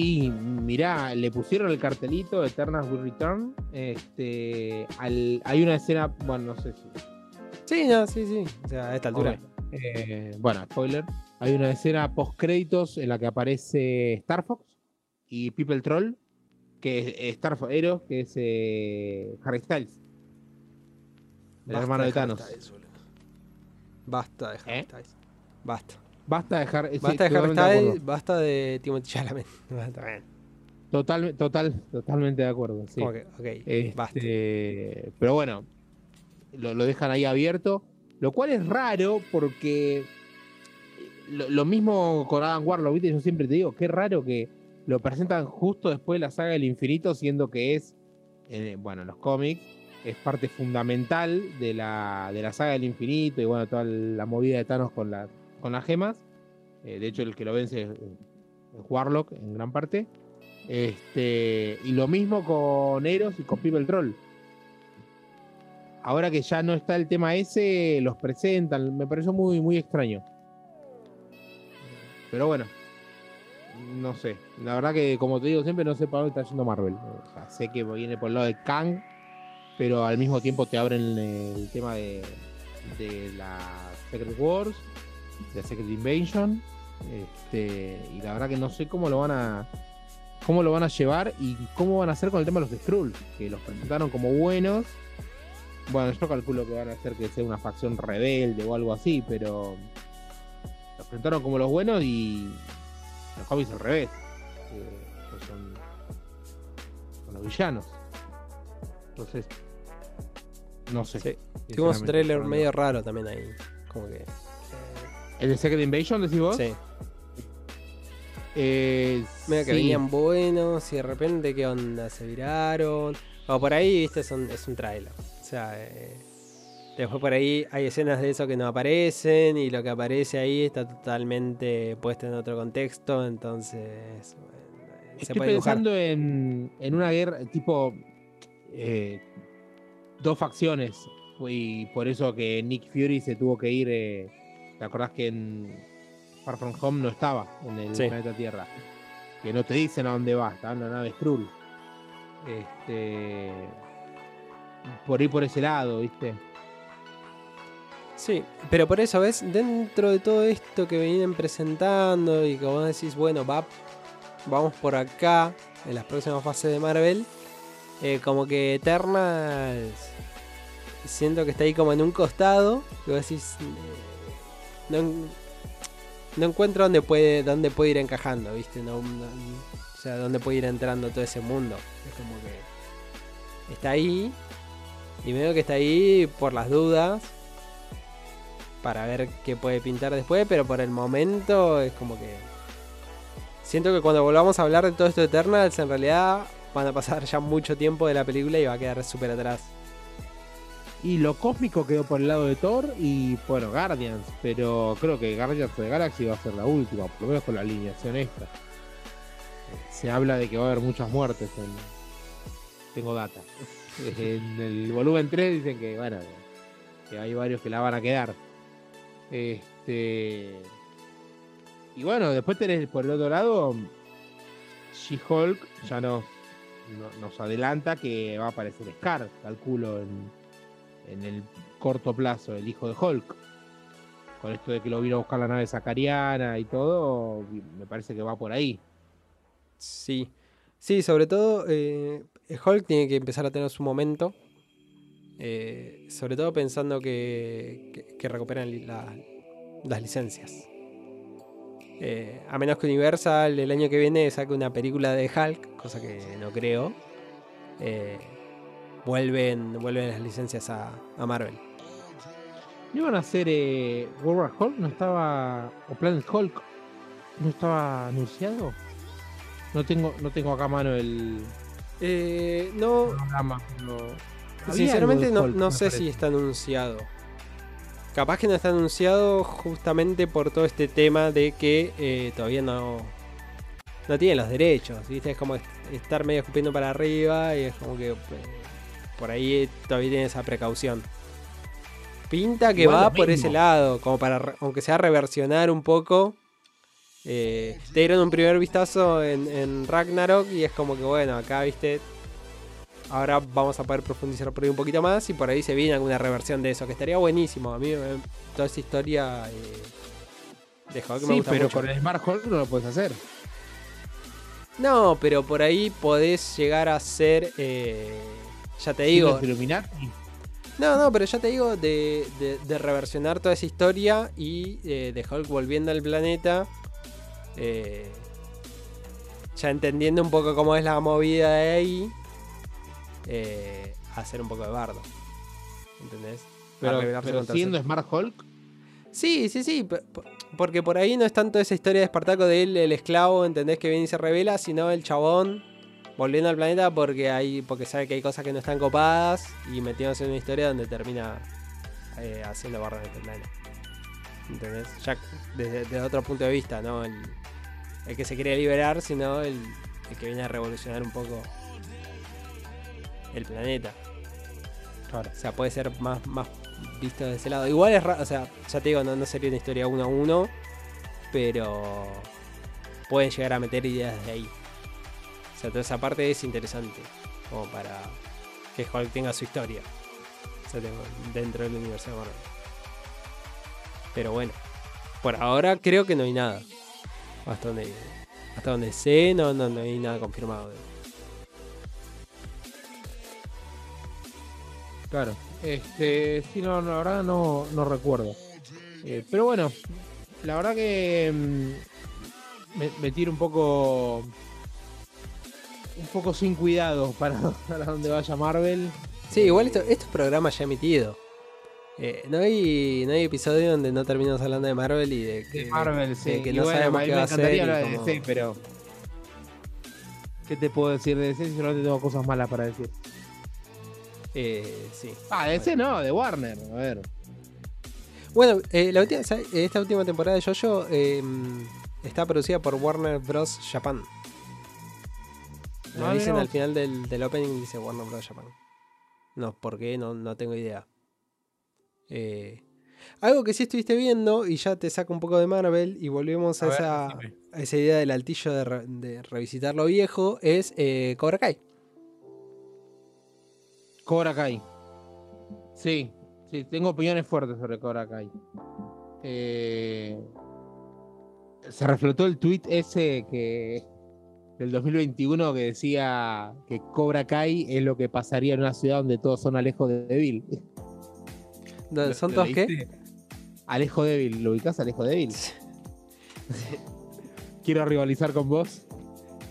Y mirá, le pusieron el cartelito Eternals Will Return. Este, al- hay una escena, bueno, no sé si. Sí, no, sí, sí. O sea, a esta altura. Eh, bueno, spoiler. Hay una escena post créditos en la que aparece Star Fox y People Troll, que es Star Fox Hero, que es eh, Harry Styles. El Basta hermano de Thanos. Styles. Basta de Harry ¿Eh? Styles. Basta. Basta de sí, Basta de Harry. Styles, basta de Timothy Chalamet. Total, total, totalmente de acuerdo. Sí. Ok, basta. Este, pero bueno, lo, lo dejan ahí abierto. Lo cual es raro porque lo, lo mismo con Adam Warlock, ¿viste? Yo siempre te digo, qué raro que lo presentan justo después de la saga del infinito, siendo que es, eh, bueno, los cómics, es parte fundamental de la, de la saga del infinito y bueno, toda la movida de Thanos con, la, con las gemas. Eh, de hecho, el que lo vence es, Warlock en gran parte. Este, y lo mismo con Eros y con el Troll. Ahora que ya no está el tema ese, los presentan. Me pareció muy, muy extraño. Pero bueno, no sé. La verdad que, como te digo siempre, no sé para dónde está yendo Marvel. Sé que viene por el lado de Kang, pero al mismo tiempo te abren el tema de, de la Secret Wars, de Secret Invasion. Este, y la verdad que no sé cómo lo van a cómo lo van a llevar y cómo van a hacer con el tema de los Skrull, que los presentaron como buenos. Bueno, yo calculo que van a hacer que sea una facción rebelde o algo así, pero los presentaron como los buenos y los hobbies al revés. Que son, son los villanos. Entonces, no sé. Sí. Tuvimos un trailer medio raro también ahí. Como que. ¿El de Secret Invasion decís vos? Sí. Eh, Medio que sí. venían buenos y de repente, ¿qué onda? Se viraron. O por ahí, viste, es un, es un trailer. O sea, eh, después por ahí hay escenas de eso que no aparecen y lo que aparece ahí está totalmente puesto en otro contexto. Entonces, bueno, se Estoy puede pensando en, en una guerra tipo eh, dos facciones y por eso que Nick Fury se tuvo que ir. ¿Te acordás que en Far From Home no estaba en el Sí. planeta Tierra? Que no te dicen a dónde va, estaba en la nave Skrull. Este, por ir por ese lado, ¿viste? Sí, pero por eso, ¿ves? Dentro de todo esto que vienen presentando y que vos decís, bueno, va, vamos por acá en las próximas fases de Marvel, eh, como que Eternals siento que está ahí como en un costado, que vos decís, no, no encuentro dónde puede, dónde puede ir encajando, ¿viste? No, no- o sea, dónde puede ir entrando todo ese mundo. Es como que está ahí y veo que está ahí por las dudas para ver qué puede pintar después, pero por el momento es como que siento que cuando volvamos a hablar de todo esto de Eternals, en realidad van a pasar ya mucho tiempo de la película y va a quedar súper atrás. Y lo cósmico quedó por el lado de Thor y bueno, Guardians, pero creo que Guardians the Galaxy va a ser la última, por lo menos con la alineación extra. Se habla de que va a haber muchas muertes en... Tengo data. En el volumen 3 dicen que, bueno, que hay varios que la van a quedar. Este... Y bueno, después tenés por el otro lado She-Hulk, ya nos, no- nos adelanta que va a aparecer Scar, calculo, en, en el corto plazo, el hijo de Hulk. Con esto de que lo vino a buscar la nave sacariana y todo, me parece que va por ahí. Sí, sí, sobre todo eh, Hulk tiene que empezar a tener su momento. eh, sobre todo pensando que, que, recuperan las licencias. Eh, a menos que Universal el año que viene saque una película de Hulk, cosa que no creo. Vuelven, vuelven las licencias a, a Marvel. ¿No iban a hacer eh, World War Hulk? ¿No estaba. o Planet Hulk? ¿No estaba anunciado? No tengo, no tengo acá a mano el Eh, no, programa, pero había Sinceramente no, Hulk, no sé parece. si está anunciado. Capaz que no está anunciado justamente por todo este tema de que eh, todavía no, no tienen los derechos. ¿viste? Es como est- estar medio escupiendo para arriba y es como que eh, por ahí todavía tiene esa precaución. Pinta que Igual va por ese lado, como para, aunque sea reversionar un poco. Eh, te dieron un primer vistazo en, en Ragnarok y es como que bueno, acá viste, ahora vamos a poder profundizar por ahí un poquito más y por ahí se viene alguna reversión de eso, que estaría buenísimo. A mí eh, toda esa historia eh, de Hulk me Sí, gusta pero mucho. con el Smart Hulk no lo puedes hacer. No, pero por ahí podés llegar a ser, eh, ya te ¿Sí digo, no, no, pero ya te digo de, de- de reversionar toda esa historia y eh, de Hulk volviendo al planeta. eh, ya entendiendo un poco cómo es la movida de ahí. eh, hacer un poco de bardo. ¿Entendés? Pero, pero siendo Smart Hulk, Sí, sí, sí. Porque por ahí no es tanto esa historia de Espartaco de él, el esclavo, ¿entendés? Que viene y se revela, sino el chabón volviendo al planeta porque hay porque sabe que hay cosas que no están copadas y metiéndose en una historia donde termina eh, haciendo barra en el planeta. ¿Entendés? Ya desde, desde otro punto de vista, ¿no? El, el que se quiere liberar, sino el, el que viene a revolucionar un poco el planeta. Claro. O sea, puede ser más, más visto de ese lado. Igual es raro, o sea, ya te digo, no, no sería una historia uno a uno, pero pueden llegar a meter ideas de ahí. O sea, toda esa parte es interesante, como para que Hulk tenga su historia. O sea, dentro del universo de Marvel. Pero bueno, por ahora creo que no hay nada. Hasta donde, hasta donde sé, no, no, no hay nada confirmado. Claro. Este, sí, no, la verdad no, no recuerdo. Eh, pero bueno, la verdad que mm, me, me tiro un poco. Un poco sin cuidado para, para donde vaya Marvel. Sí, igual esto, esto es programa ya emitido. Eh, no, hay, no hay episodio donde no terminamos hablando de Marvel y de que, De Marvel, sí. de que no bueno, sabemos qué va a hacer. encantaría y hablar de como- DC, pero. ¿Qué te puedo decir de DC si solamente tengo cosas malas para decir? Eh, sí. Ah, de DC no, de Warner. A ver. Bueno, eh, la última, esta última temporada de JoJo eh, está producida por Warner Bros. Japan. Lo Ah, dicen al final del, del opening, dice Warner Bros. Japan. No, ¿por qué? No, no tengo idea. Eh, algo que sí estuviste viendo, y ya te saco un poco de Marvel, y volvemos a, A ver, esa, decime. a esa idea del altillo de, re- de revisitar lo viejo, es eh, Cobra Kai. Cobra Kai. Sí, sí, tengo opiniones fuertes sobre Cobra Kai. Eh, se reflotó el tweet ese que del 2021 que decía que Cobra Kai es lo que pasaría en una ciudad donde todos son Alejo de Débil. ¿Dónde- ¿Lo- ¿Son todos qué? Alejo Débil, ¿lo ubicás Alejo Débil? Quiero rivalizar con vos.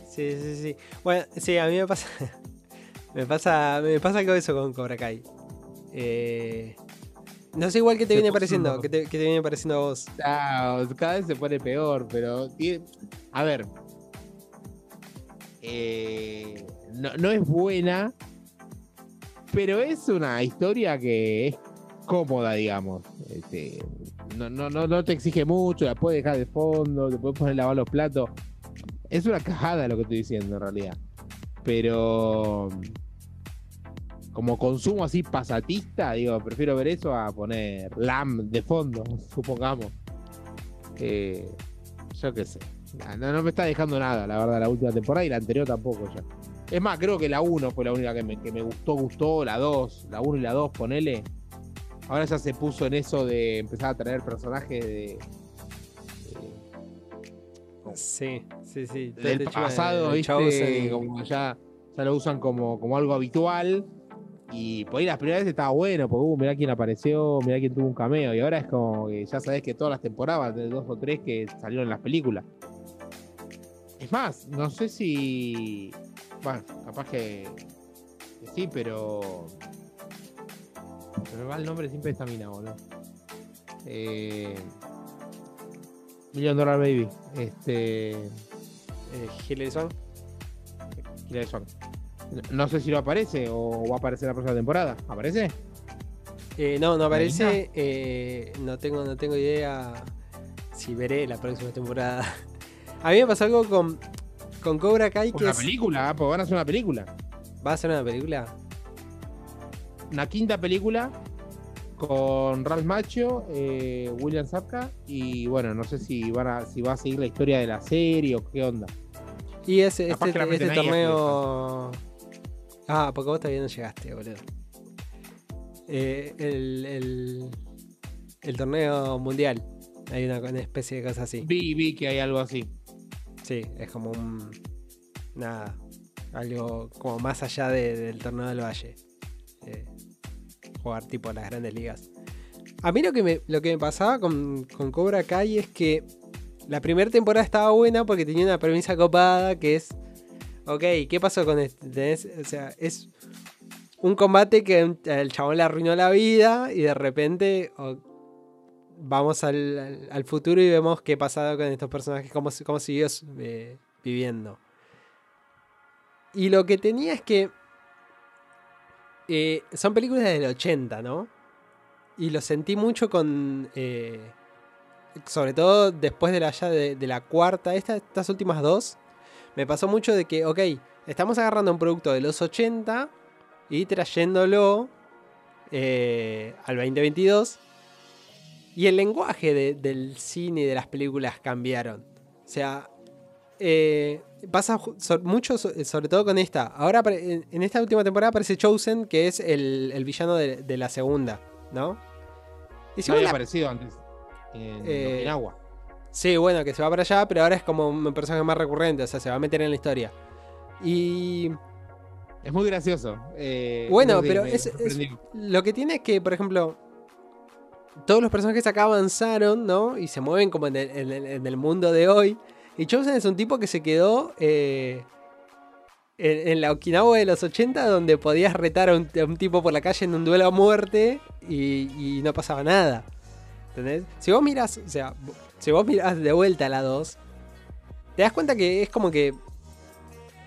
Sí, sí, sí. Bueno, sí, a mí me pasa. me pasa. Me pasa algo eso con Cobra Kai. Eh, no sé igual que te Se viene pareciendo. Que te, que te viene pareciendo a vos. Ah, cada vez se pone peor, pero tiene- a ver. Eh, no, no es buena, pero es una historia que es cómoda, digamos. Este, no, no, no, no te exige mucho, la puedes dejar de fondo, te puedes poner a lavar los platos. Es una cajada lo que estoy diciendo en realidad. Pero como consumo así pasatista, digo, prefiero ver eso a poner LAM de fondo, supongamos. Eh, yo qué sé. No, no me está dejando nada, la verdad, la última temporada y la anterior tampoco ya. Es más, creo que la 1 fue la única que me, que me gustó, gustó, la 2, la 1 y la 2, ponele. Ahora ya se puso en eso de empezar a traer personajes de, Sí, sí, sí. Del de- pasado, de ¿viste? Como ya, ya lo usan como, como algo habitual. Y por ahí las primeras veces estaba bueno, porque uh, mirá quién apareció, mirá quién tuvo un cameo. Y ahora es como que ya sabés que todas las temporadas, de dos o tres que salieron en las películas. Es más, no sé si. Bueno, capaz que, que sí, pero. Se me va el nombre siempre de esta mina, boludo. Eh, Million Dollar Baby. Este. Eh, Hilary Swank. Hilary Swank. No- sé si lo aparece o va a aparecer la próxima temporada. ¿Aparece? Eh, no, no aparece. Eh, no, tengo, no tengo idea si veré la próxima temporada. A mí me pasó algo con, con Cobra Kai que Una es- película, ah, porque van a hacer una película. ¿Va a ser una película? Una quinta película con Ralph Macho, eh, William Zapka y bueno, no sé si van a, si va a seguir la historia de la serie o qué onda. Y ese, Capaz este, este torneo. Ah, porque vos todavía no llegaste, boludo. Eh, el, el, el torneo mundial. Hay una, una especie de cosa así. Vi, vi que hay algo así. Sí, es como un. Nada. Algo como más allá de- del torneo del Valle. Jugar tipo las grandes ligas. A mí lo que me, lo que me pasaba con, con Cobra Kai es que la primera temporada estaba buena porque tenía una premisa copada que es. Ok, ¿qué pasó con este? O sea, es un combate que al chabón le arruinó la vida y de repente vamos al, al- futuro y vemos qué ha pasado con estos personajes, cómo, cómo siguió eh, viviendo. Y lo que tenía es que eh, son películas del 80, ¿no? Y lo sentí mucho con... eh, sobre todo después de la, ya de, de la cuarta, esta- estas últimas dos, me pasó mucho de que, ok, estamos agarrando un producto de los 80 y trayéndolo al 2022. Y el lenguaje de- del cine y de las películas cambiaron. O sea, eh, pasa mucho, so- sobre todo con esta. Ahora, en, esta última temporada aparece Chosen, que es el, el villano de, de la segunda, ¿no? Y si No había la- aparecido antes. En Eh, Okinawa. Sí, bueno, que se va para allá, pero ahora es como un personaje más recurrente, o sea, se va a meter en la historia. Y Es muy gracioso. eh, Bueno, pero es- es- lo que tiene es que, por ejemplo, todos los personajes acá avanzaron, ¿no? Y se mueven como en el, mundo de hoy. Y Chosen es un tipo que se quedó eh, en, la Okinawa de los 80, donde podías retar a un, a tipo por la calle en un duelo a muerte y, no pasaba nada. ¿Entendés? Si vos mirás, o sea, si vos mirás de vuelta la 2, te das cuenta que es como que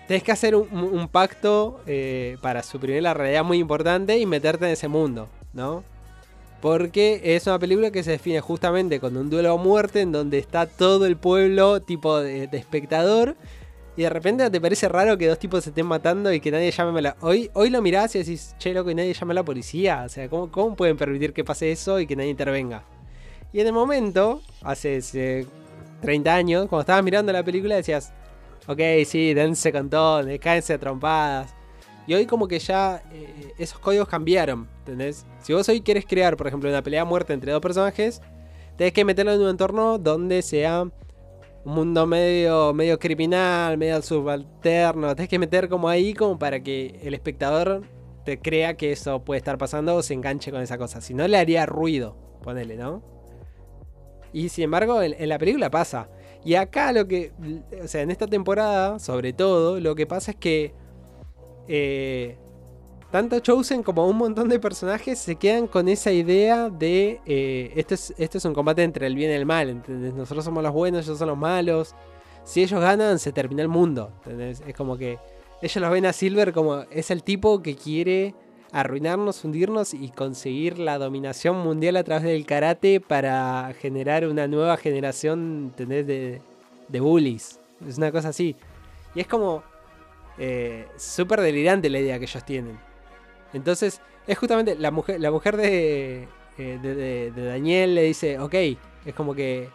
tenés que hacer un pacto eh, para suprimir la realidad muy importante y meterte en ese mundo, ¿no? Porque es una película que se define justamente con un duelo a muerte en donde está todo el pueblo tipo de, espectador. Y de repente te parece raro que dos tipos se estén matando y que nadie llame a la... Hoy, hoy lo mirás y decís, che, loco, y nadie llama a la policía. O sea, ¿cómo, cómo pueden permitir que pase eso y que nadie intervenga? Y en el momento, hace eh, 30 años, cuando estabas mirando la película decías, ok, sí, dense con todo, cáense a trompadas. Y hoy como que ya eh, esos códigos cambiaron, ¿entendés? Si vos hoy quieres crear, por ejemplo, una pelea a muerte entre dos personajes, tenés que meterlo en un entorno donde sea un mundo medio, medio criminal, medio subalterno. Tenés que meter como ahí como para que el espectador te crea que eso puede estar pasando o se enganche con esa cosa. Si no, le haría ruido, ponele, ¿no? Y sin embargo, en, en la película pasa. Y acá lo que, o sea, en esta temporada, sobre todo, lo que pasa es que eh, tanto Chosen como un montón de personajes se quedan con esa idea de eh, esto, es, esto es un combate entre el bien y el mal. Nosotros somos los buenos, ellos son los malos. Si ellos ganan, se termina el mundo. Es como que ellos los ven a Silver como es el tipo que quiere arruinarnos, hundirnos y conseguir la dominación mundial a través del karate para generar una nueva generación, ¿entendés? De, de bullies. Es una cosa así. Y es como eh, súper delirante la idea que ellos tienen. Entonces, es justamente la mujer, la mujer de, eh, Daniel le dice, ok, es como que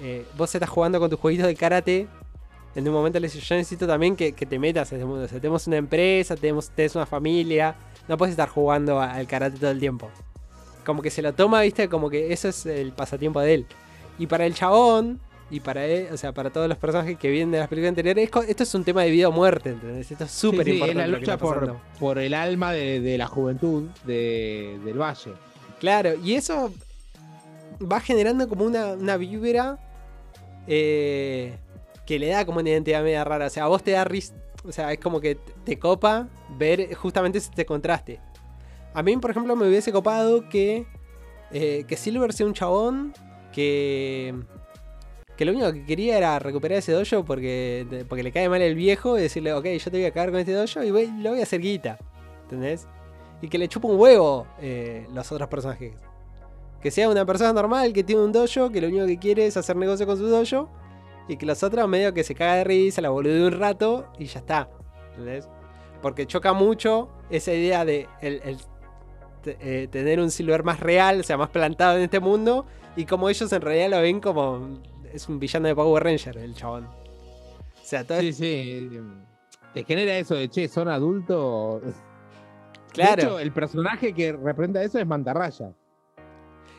eh, vos estás jugando con tus jueguitos de karate. En un momento le dice, yo necesito también que, te metas en ese mundo. O sea, tenemos una empresa, tenemos, tenés una familia. No puedes estar jugando al karate todo el tiempo. Como que se lo toma, viste, como que eso es el pasatiempo de él. Y para el chabón, y para él, o sea, para todos los personajes que vienen de las películas anteriores, esto es un tema de vida o muerte, ¿entendés? Esto es súper Sí, sí, importante. es la lucha por, el alma de, de la juventud de- del valle. Claro, y eso va generando como una, una vibra eh, que le da como una identidad media rara. O sea, a vos te da risa. O sea, es como que te copa ver justamente este contraste. A mí, por ejemplo, me hubiese copado que, eh, que Silver sea un chabón que, que lo único que quería era recuperar ese dojo porque, porque le cae mal el viejo y decirle, ok, yo te voy a cagar con este dojo y voy- lo voy a hacer guita. ¿Entendés? Y que le chupa un huevo eh, los otros personajes. Que sea una persona normal que tiene un dojo, que lo único que quiere es hacer negocio con su dojo. Y que los otros medio que se caga de risa, la bolude un rato y ya está. ¿Entendés? Porque choca mucho esa idea de el, el eh, tener un Silver más real, o sea, más plantado en este mundo. Y como ellos en realidad lo ven como. Es un villano de Power Ranger, el chabón. O sea, todo Sí, sí. Te genera eso de, che, son adultos. Claro. De hecho, el personaje que representa eso es Mantarraya.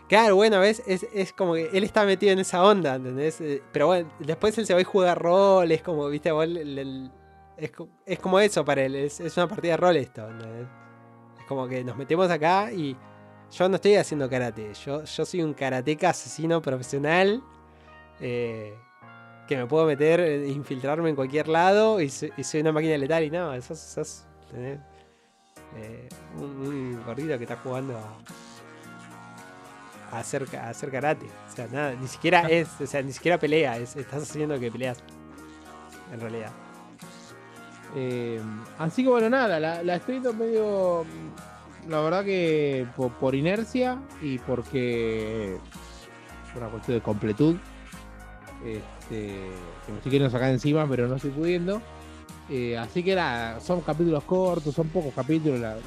Claro, bueno, ¿ves? Es, es como que él está metido en esa onda, ¿entendés? Eh, Pero bueno, después él se va y juega rol, es como, viste, vos el- el- es, co- es como eso para él, es, es una partida de rol esto, ¿entendés? Es como que nos metemos acá y yo no estoy haciendo karate, yo, yo soy un karateca asesino profesional eh, que me puedo meter, eh, infiltrarme en cualquier lado y, soy- y soy una máquina letal y no, sos, sos, ¿entendés? Eh, un, gordito que está jugando a, a hacer, a hacer karate. O sea, nada, ni siquiera es, o sea, ni siquiera pelea, es, estás haciendo que peleas. En realidad. Eh, así que bueno, nada, la, la estoy viendo medio. La verdad que por, por inercia y porque. Por una cuestión de completud. Este, que me estoy queriendo sacar encima, pero no estoy pudiendo. Eh, así que nada, son capítulos cortos, son pocos capítulos. La,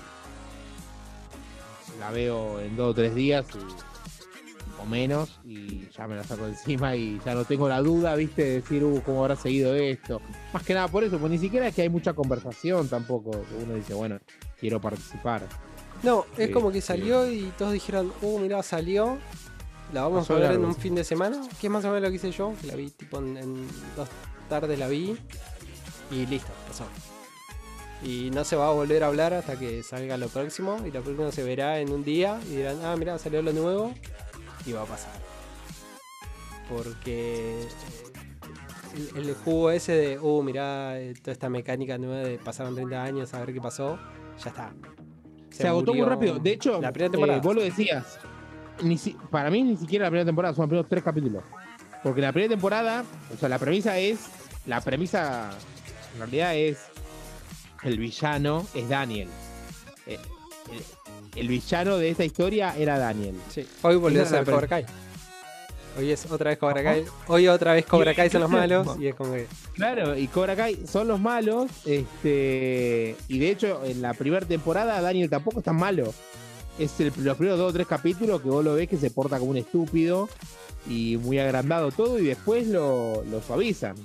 la veo en dos o tres días y- o menos y ya me la saco encima y ya no tengo la duda, viste, de decir, uh, cómo habrá seguido esto. Más que nada por eso, pues ni siquiera es que hay mucha conversación tampoco. Uno dice, bueno, quiero participar. No, es Sí, como que sí. salió y todos dijeron, uh, mirá, salió. La vamos Pasó a ver largo, en un fin de semana. Que es más o menos lo que hice yo. La vi tipo en, en dos tardes la vi. Y listo, pasó. Y no se va a volver a hablar hasta que salga lo próximo. Y lo próximo se verá en un día. Y dirán, ah, mirá, salió lo nuevo. Y va a pasar. Porque eh, el, el jugo ese de, uh, mirá, eh, toda esta mecánica nueva de pasaron 30 años a ver qué pasó. Ya está. Se, agotó muy rápido. De hecho, la primera eh, temporada. vos lo decías. Ni si- para mí ni siquiera la primera temporada, son los primeros tres capítulos. Porque la primera temporada, o sea, la premisa es. La premisa en realidad es. El villano es Daniel. Eh, el, el villano de esta historia era Daniel. Sí, hoy volvió a ser Cobra Kai. Hoy es otra vez Cobra Kai. Hoy otra vez Cobra Kai son los malos. Y es como que. Claro, y Cobra Kai son los malos. Este, y de hecho, en la primera temporada, Daniel tampoco es tan malo. Es el- los primeros dos o tres capítulos que vos lo ves que se porta como un estúpido y muy agrandado todo, y después lo, lo suavizan.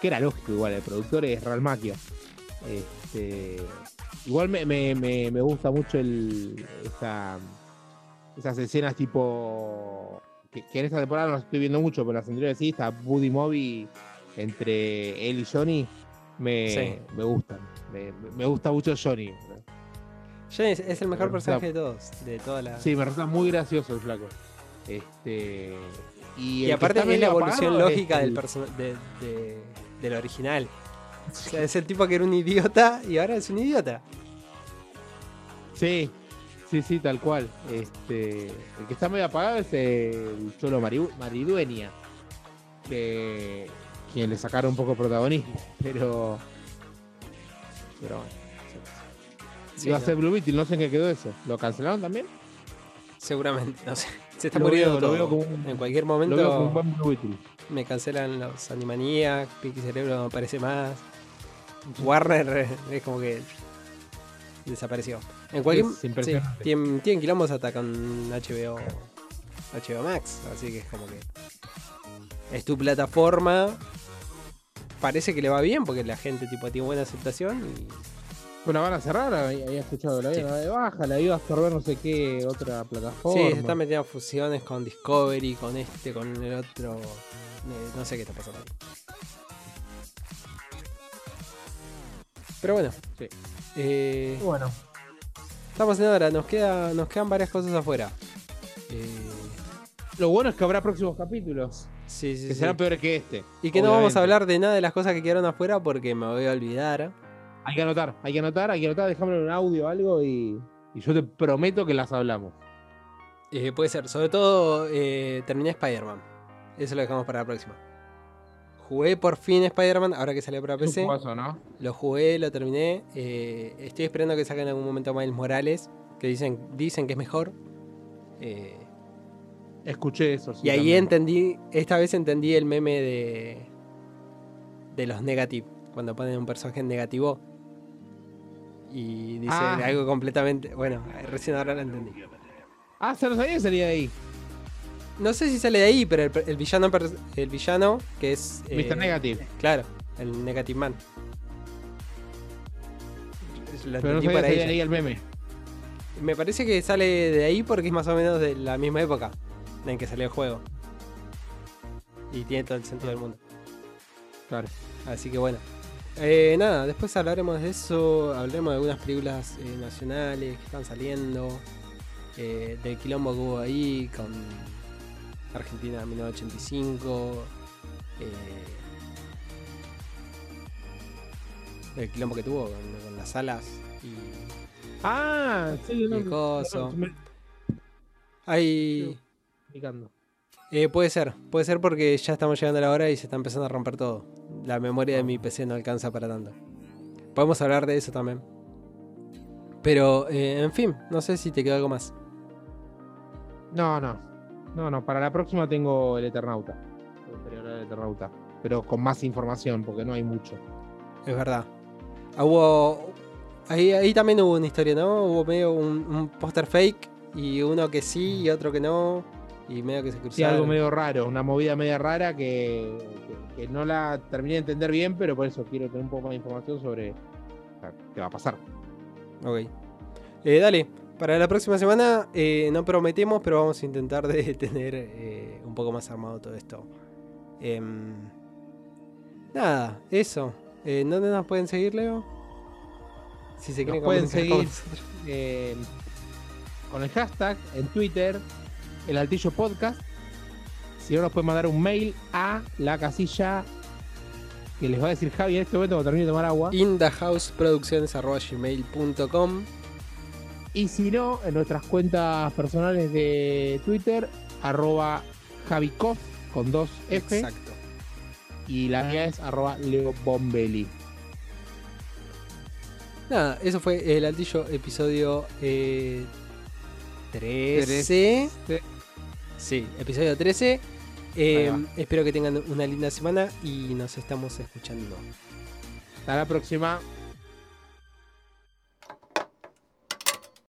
Que era lógico, igual, el productor es Real Macchio. Este, igual me, me- me- me gusta mucho el, esa- esas escenas tipo. Que, que en esta temporada no las estoy viendo mucho, pero las anteriores sí, está Buddy Movie entre él y Johnny. Me, Sí. me gustan. Me, me gusta mucho Johnny. Johnny es, el mejor personaje de todos. De toda la. Sí, me resulta muy gracioso el flaco. Este. Y, aparte es la evolución lógica del el- de, de- del original. O sea, es el tipo que era un idiota y ahora es un idiota. Sí, sí, sí, tal cual. Este, el que está medio apagado es el Cholo Maridu- Maridueña. Que quien le sacaron un poco protagonismo. Pero. Pero bueno. Sí, Iba a no, ser Blue Beetle, no sé en qué quedó eso. ¿Lo cancelaron también? Seguramente, no sé. Se está Lo muriendo veo- lo todo. veo como un- en cualquier Lo veo como momento un buen Blue Beetle. me cancelan los Animaniacs, Pinky Cerebro no aparece más. Warner es como que desapareció. En cualquier sí, tienen, tienen quilombos hasta con HBO HBO Max, así que es como que es tu plataforma. Parece que le va bien porque la gente tipo tiene buena aceptación y Bueno, van a cerrar, había escuchado la Sí. vida de baja, la iba a absorber no sé qué otra plataforma. sí, se están metiendo fusiones con Discovery, con este, con el otro. eh, No sé qué está pasando ahí. Pero bueno. Sí. Eh, Bueno, estamos en hora, nos, queda, nos quedan varias cosas afuera. Eh, lo bueno es que habrá próximos capítulos sí, sí, que sí. serán peores que este. Y que no vamos a hablar de nada de las cosas que quedaron afuera porque me voy a olvidar. Hay que anotar, hay que anotar, hay que anotar, dejámoslo en audio o algo y, y yo te prometo que las hablamos. Eh, puede ser, sobre todo eh, terminé Spider-Man. Eso lo dejamos para la próxima. Jugué por fin Spider-Man, ahora que salió para un PC. Lo jugué, lo terminé. eh, estoy esperando que saquen en algún momento Miles Morales, que dicen, dicen que es mejor. Eh, Escuché eso. sí, y ahí también. entendí, esta vez entendí el meme de, de los negative, cuando ponen un personaje en negativo. Y dice Ah. algo completamente... Bueno, recién ahora lo entendí. Ah, se lo sabía que salía de ahí. No sé si sale de ahí, pero el, el villano, el villano que es... eh, Mr. Negative. Claro, el Negative Man. Lo Pero no sabía ya. de ahí el meme. Me parece que sale de ahí porque es más o menos de la misma época en que salió el juego. Y tiene todo el sentido del mundo. Claro. Así que bueno. Eh, nada, después hablaremos de eso. Hablaremos de algunas películas eh, nacionales que están saliendo. eh, del quilombo que hubo ahí con Argentina 1985. eh, el quilombo que tuvo con, con las alas. Y Ah, sí, no, Y coso. no, me-. Eh, puede ser, puede ser porque ya estamos llegando a la hora y se está empezando a romper todo. La memoria de mi PC no alcanza para tanto. Podemos hablar de eso también. Pero, eh, en fin, no sé si te quedó algo más. No, no. No, no. Para la próxima tengo el Eternauta. Del Eternauta. Pero con más información, porque no hay mucho. Es verdad. Ah, Hubo. Ahí, ahí también hubo una historia, ¿no? Hubo medio un, un póster fake y uno que sí y otro que no. Y medio que se Sí, cruzaron. algo medio raro, una movida media rara que, que- no la terminé de entender bien, pero por eso quiero tener un poco más de información sobre o sea, qué va a pasar. Ok. Eh, dale, para la próxima semana eh, no prometemos, pero vamos a intentar de tener eh, un poco más armado todo esto. Em, nada, eso. ¿Dónde nos pueden seguir, Leo? Si se Nos quieren pueden seguir. con el hashtag en Twitter, el Altillo Podcast. Si no, nos pueden mandar un mail a la casilla que les va a decir Javi en este momento cuando termine de tomar agua. indahouseproducciones.gmail.com Y si no, en nuestras cuentas personales de Twitter, arroba javicos con dos F. Exacto. Y la mía es arroba Leo Bombelli. Nada, eso fue el altillo episodio eh, 13. Sí, episodio 13. Eh, espero que tengan una linda semana y nos estamos escuchando. Hasta la próxima.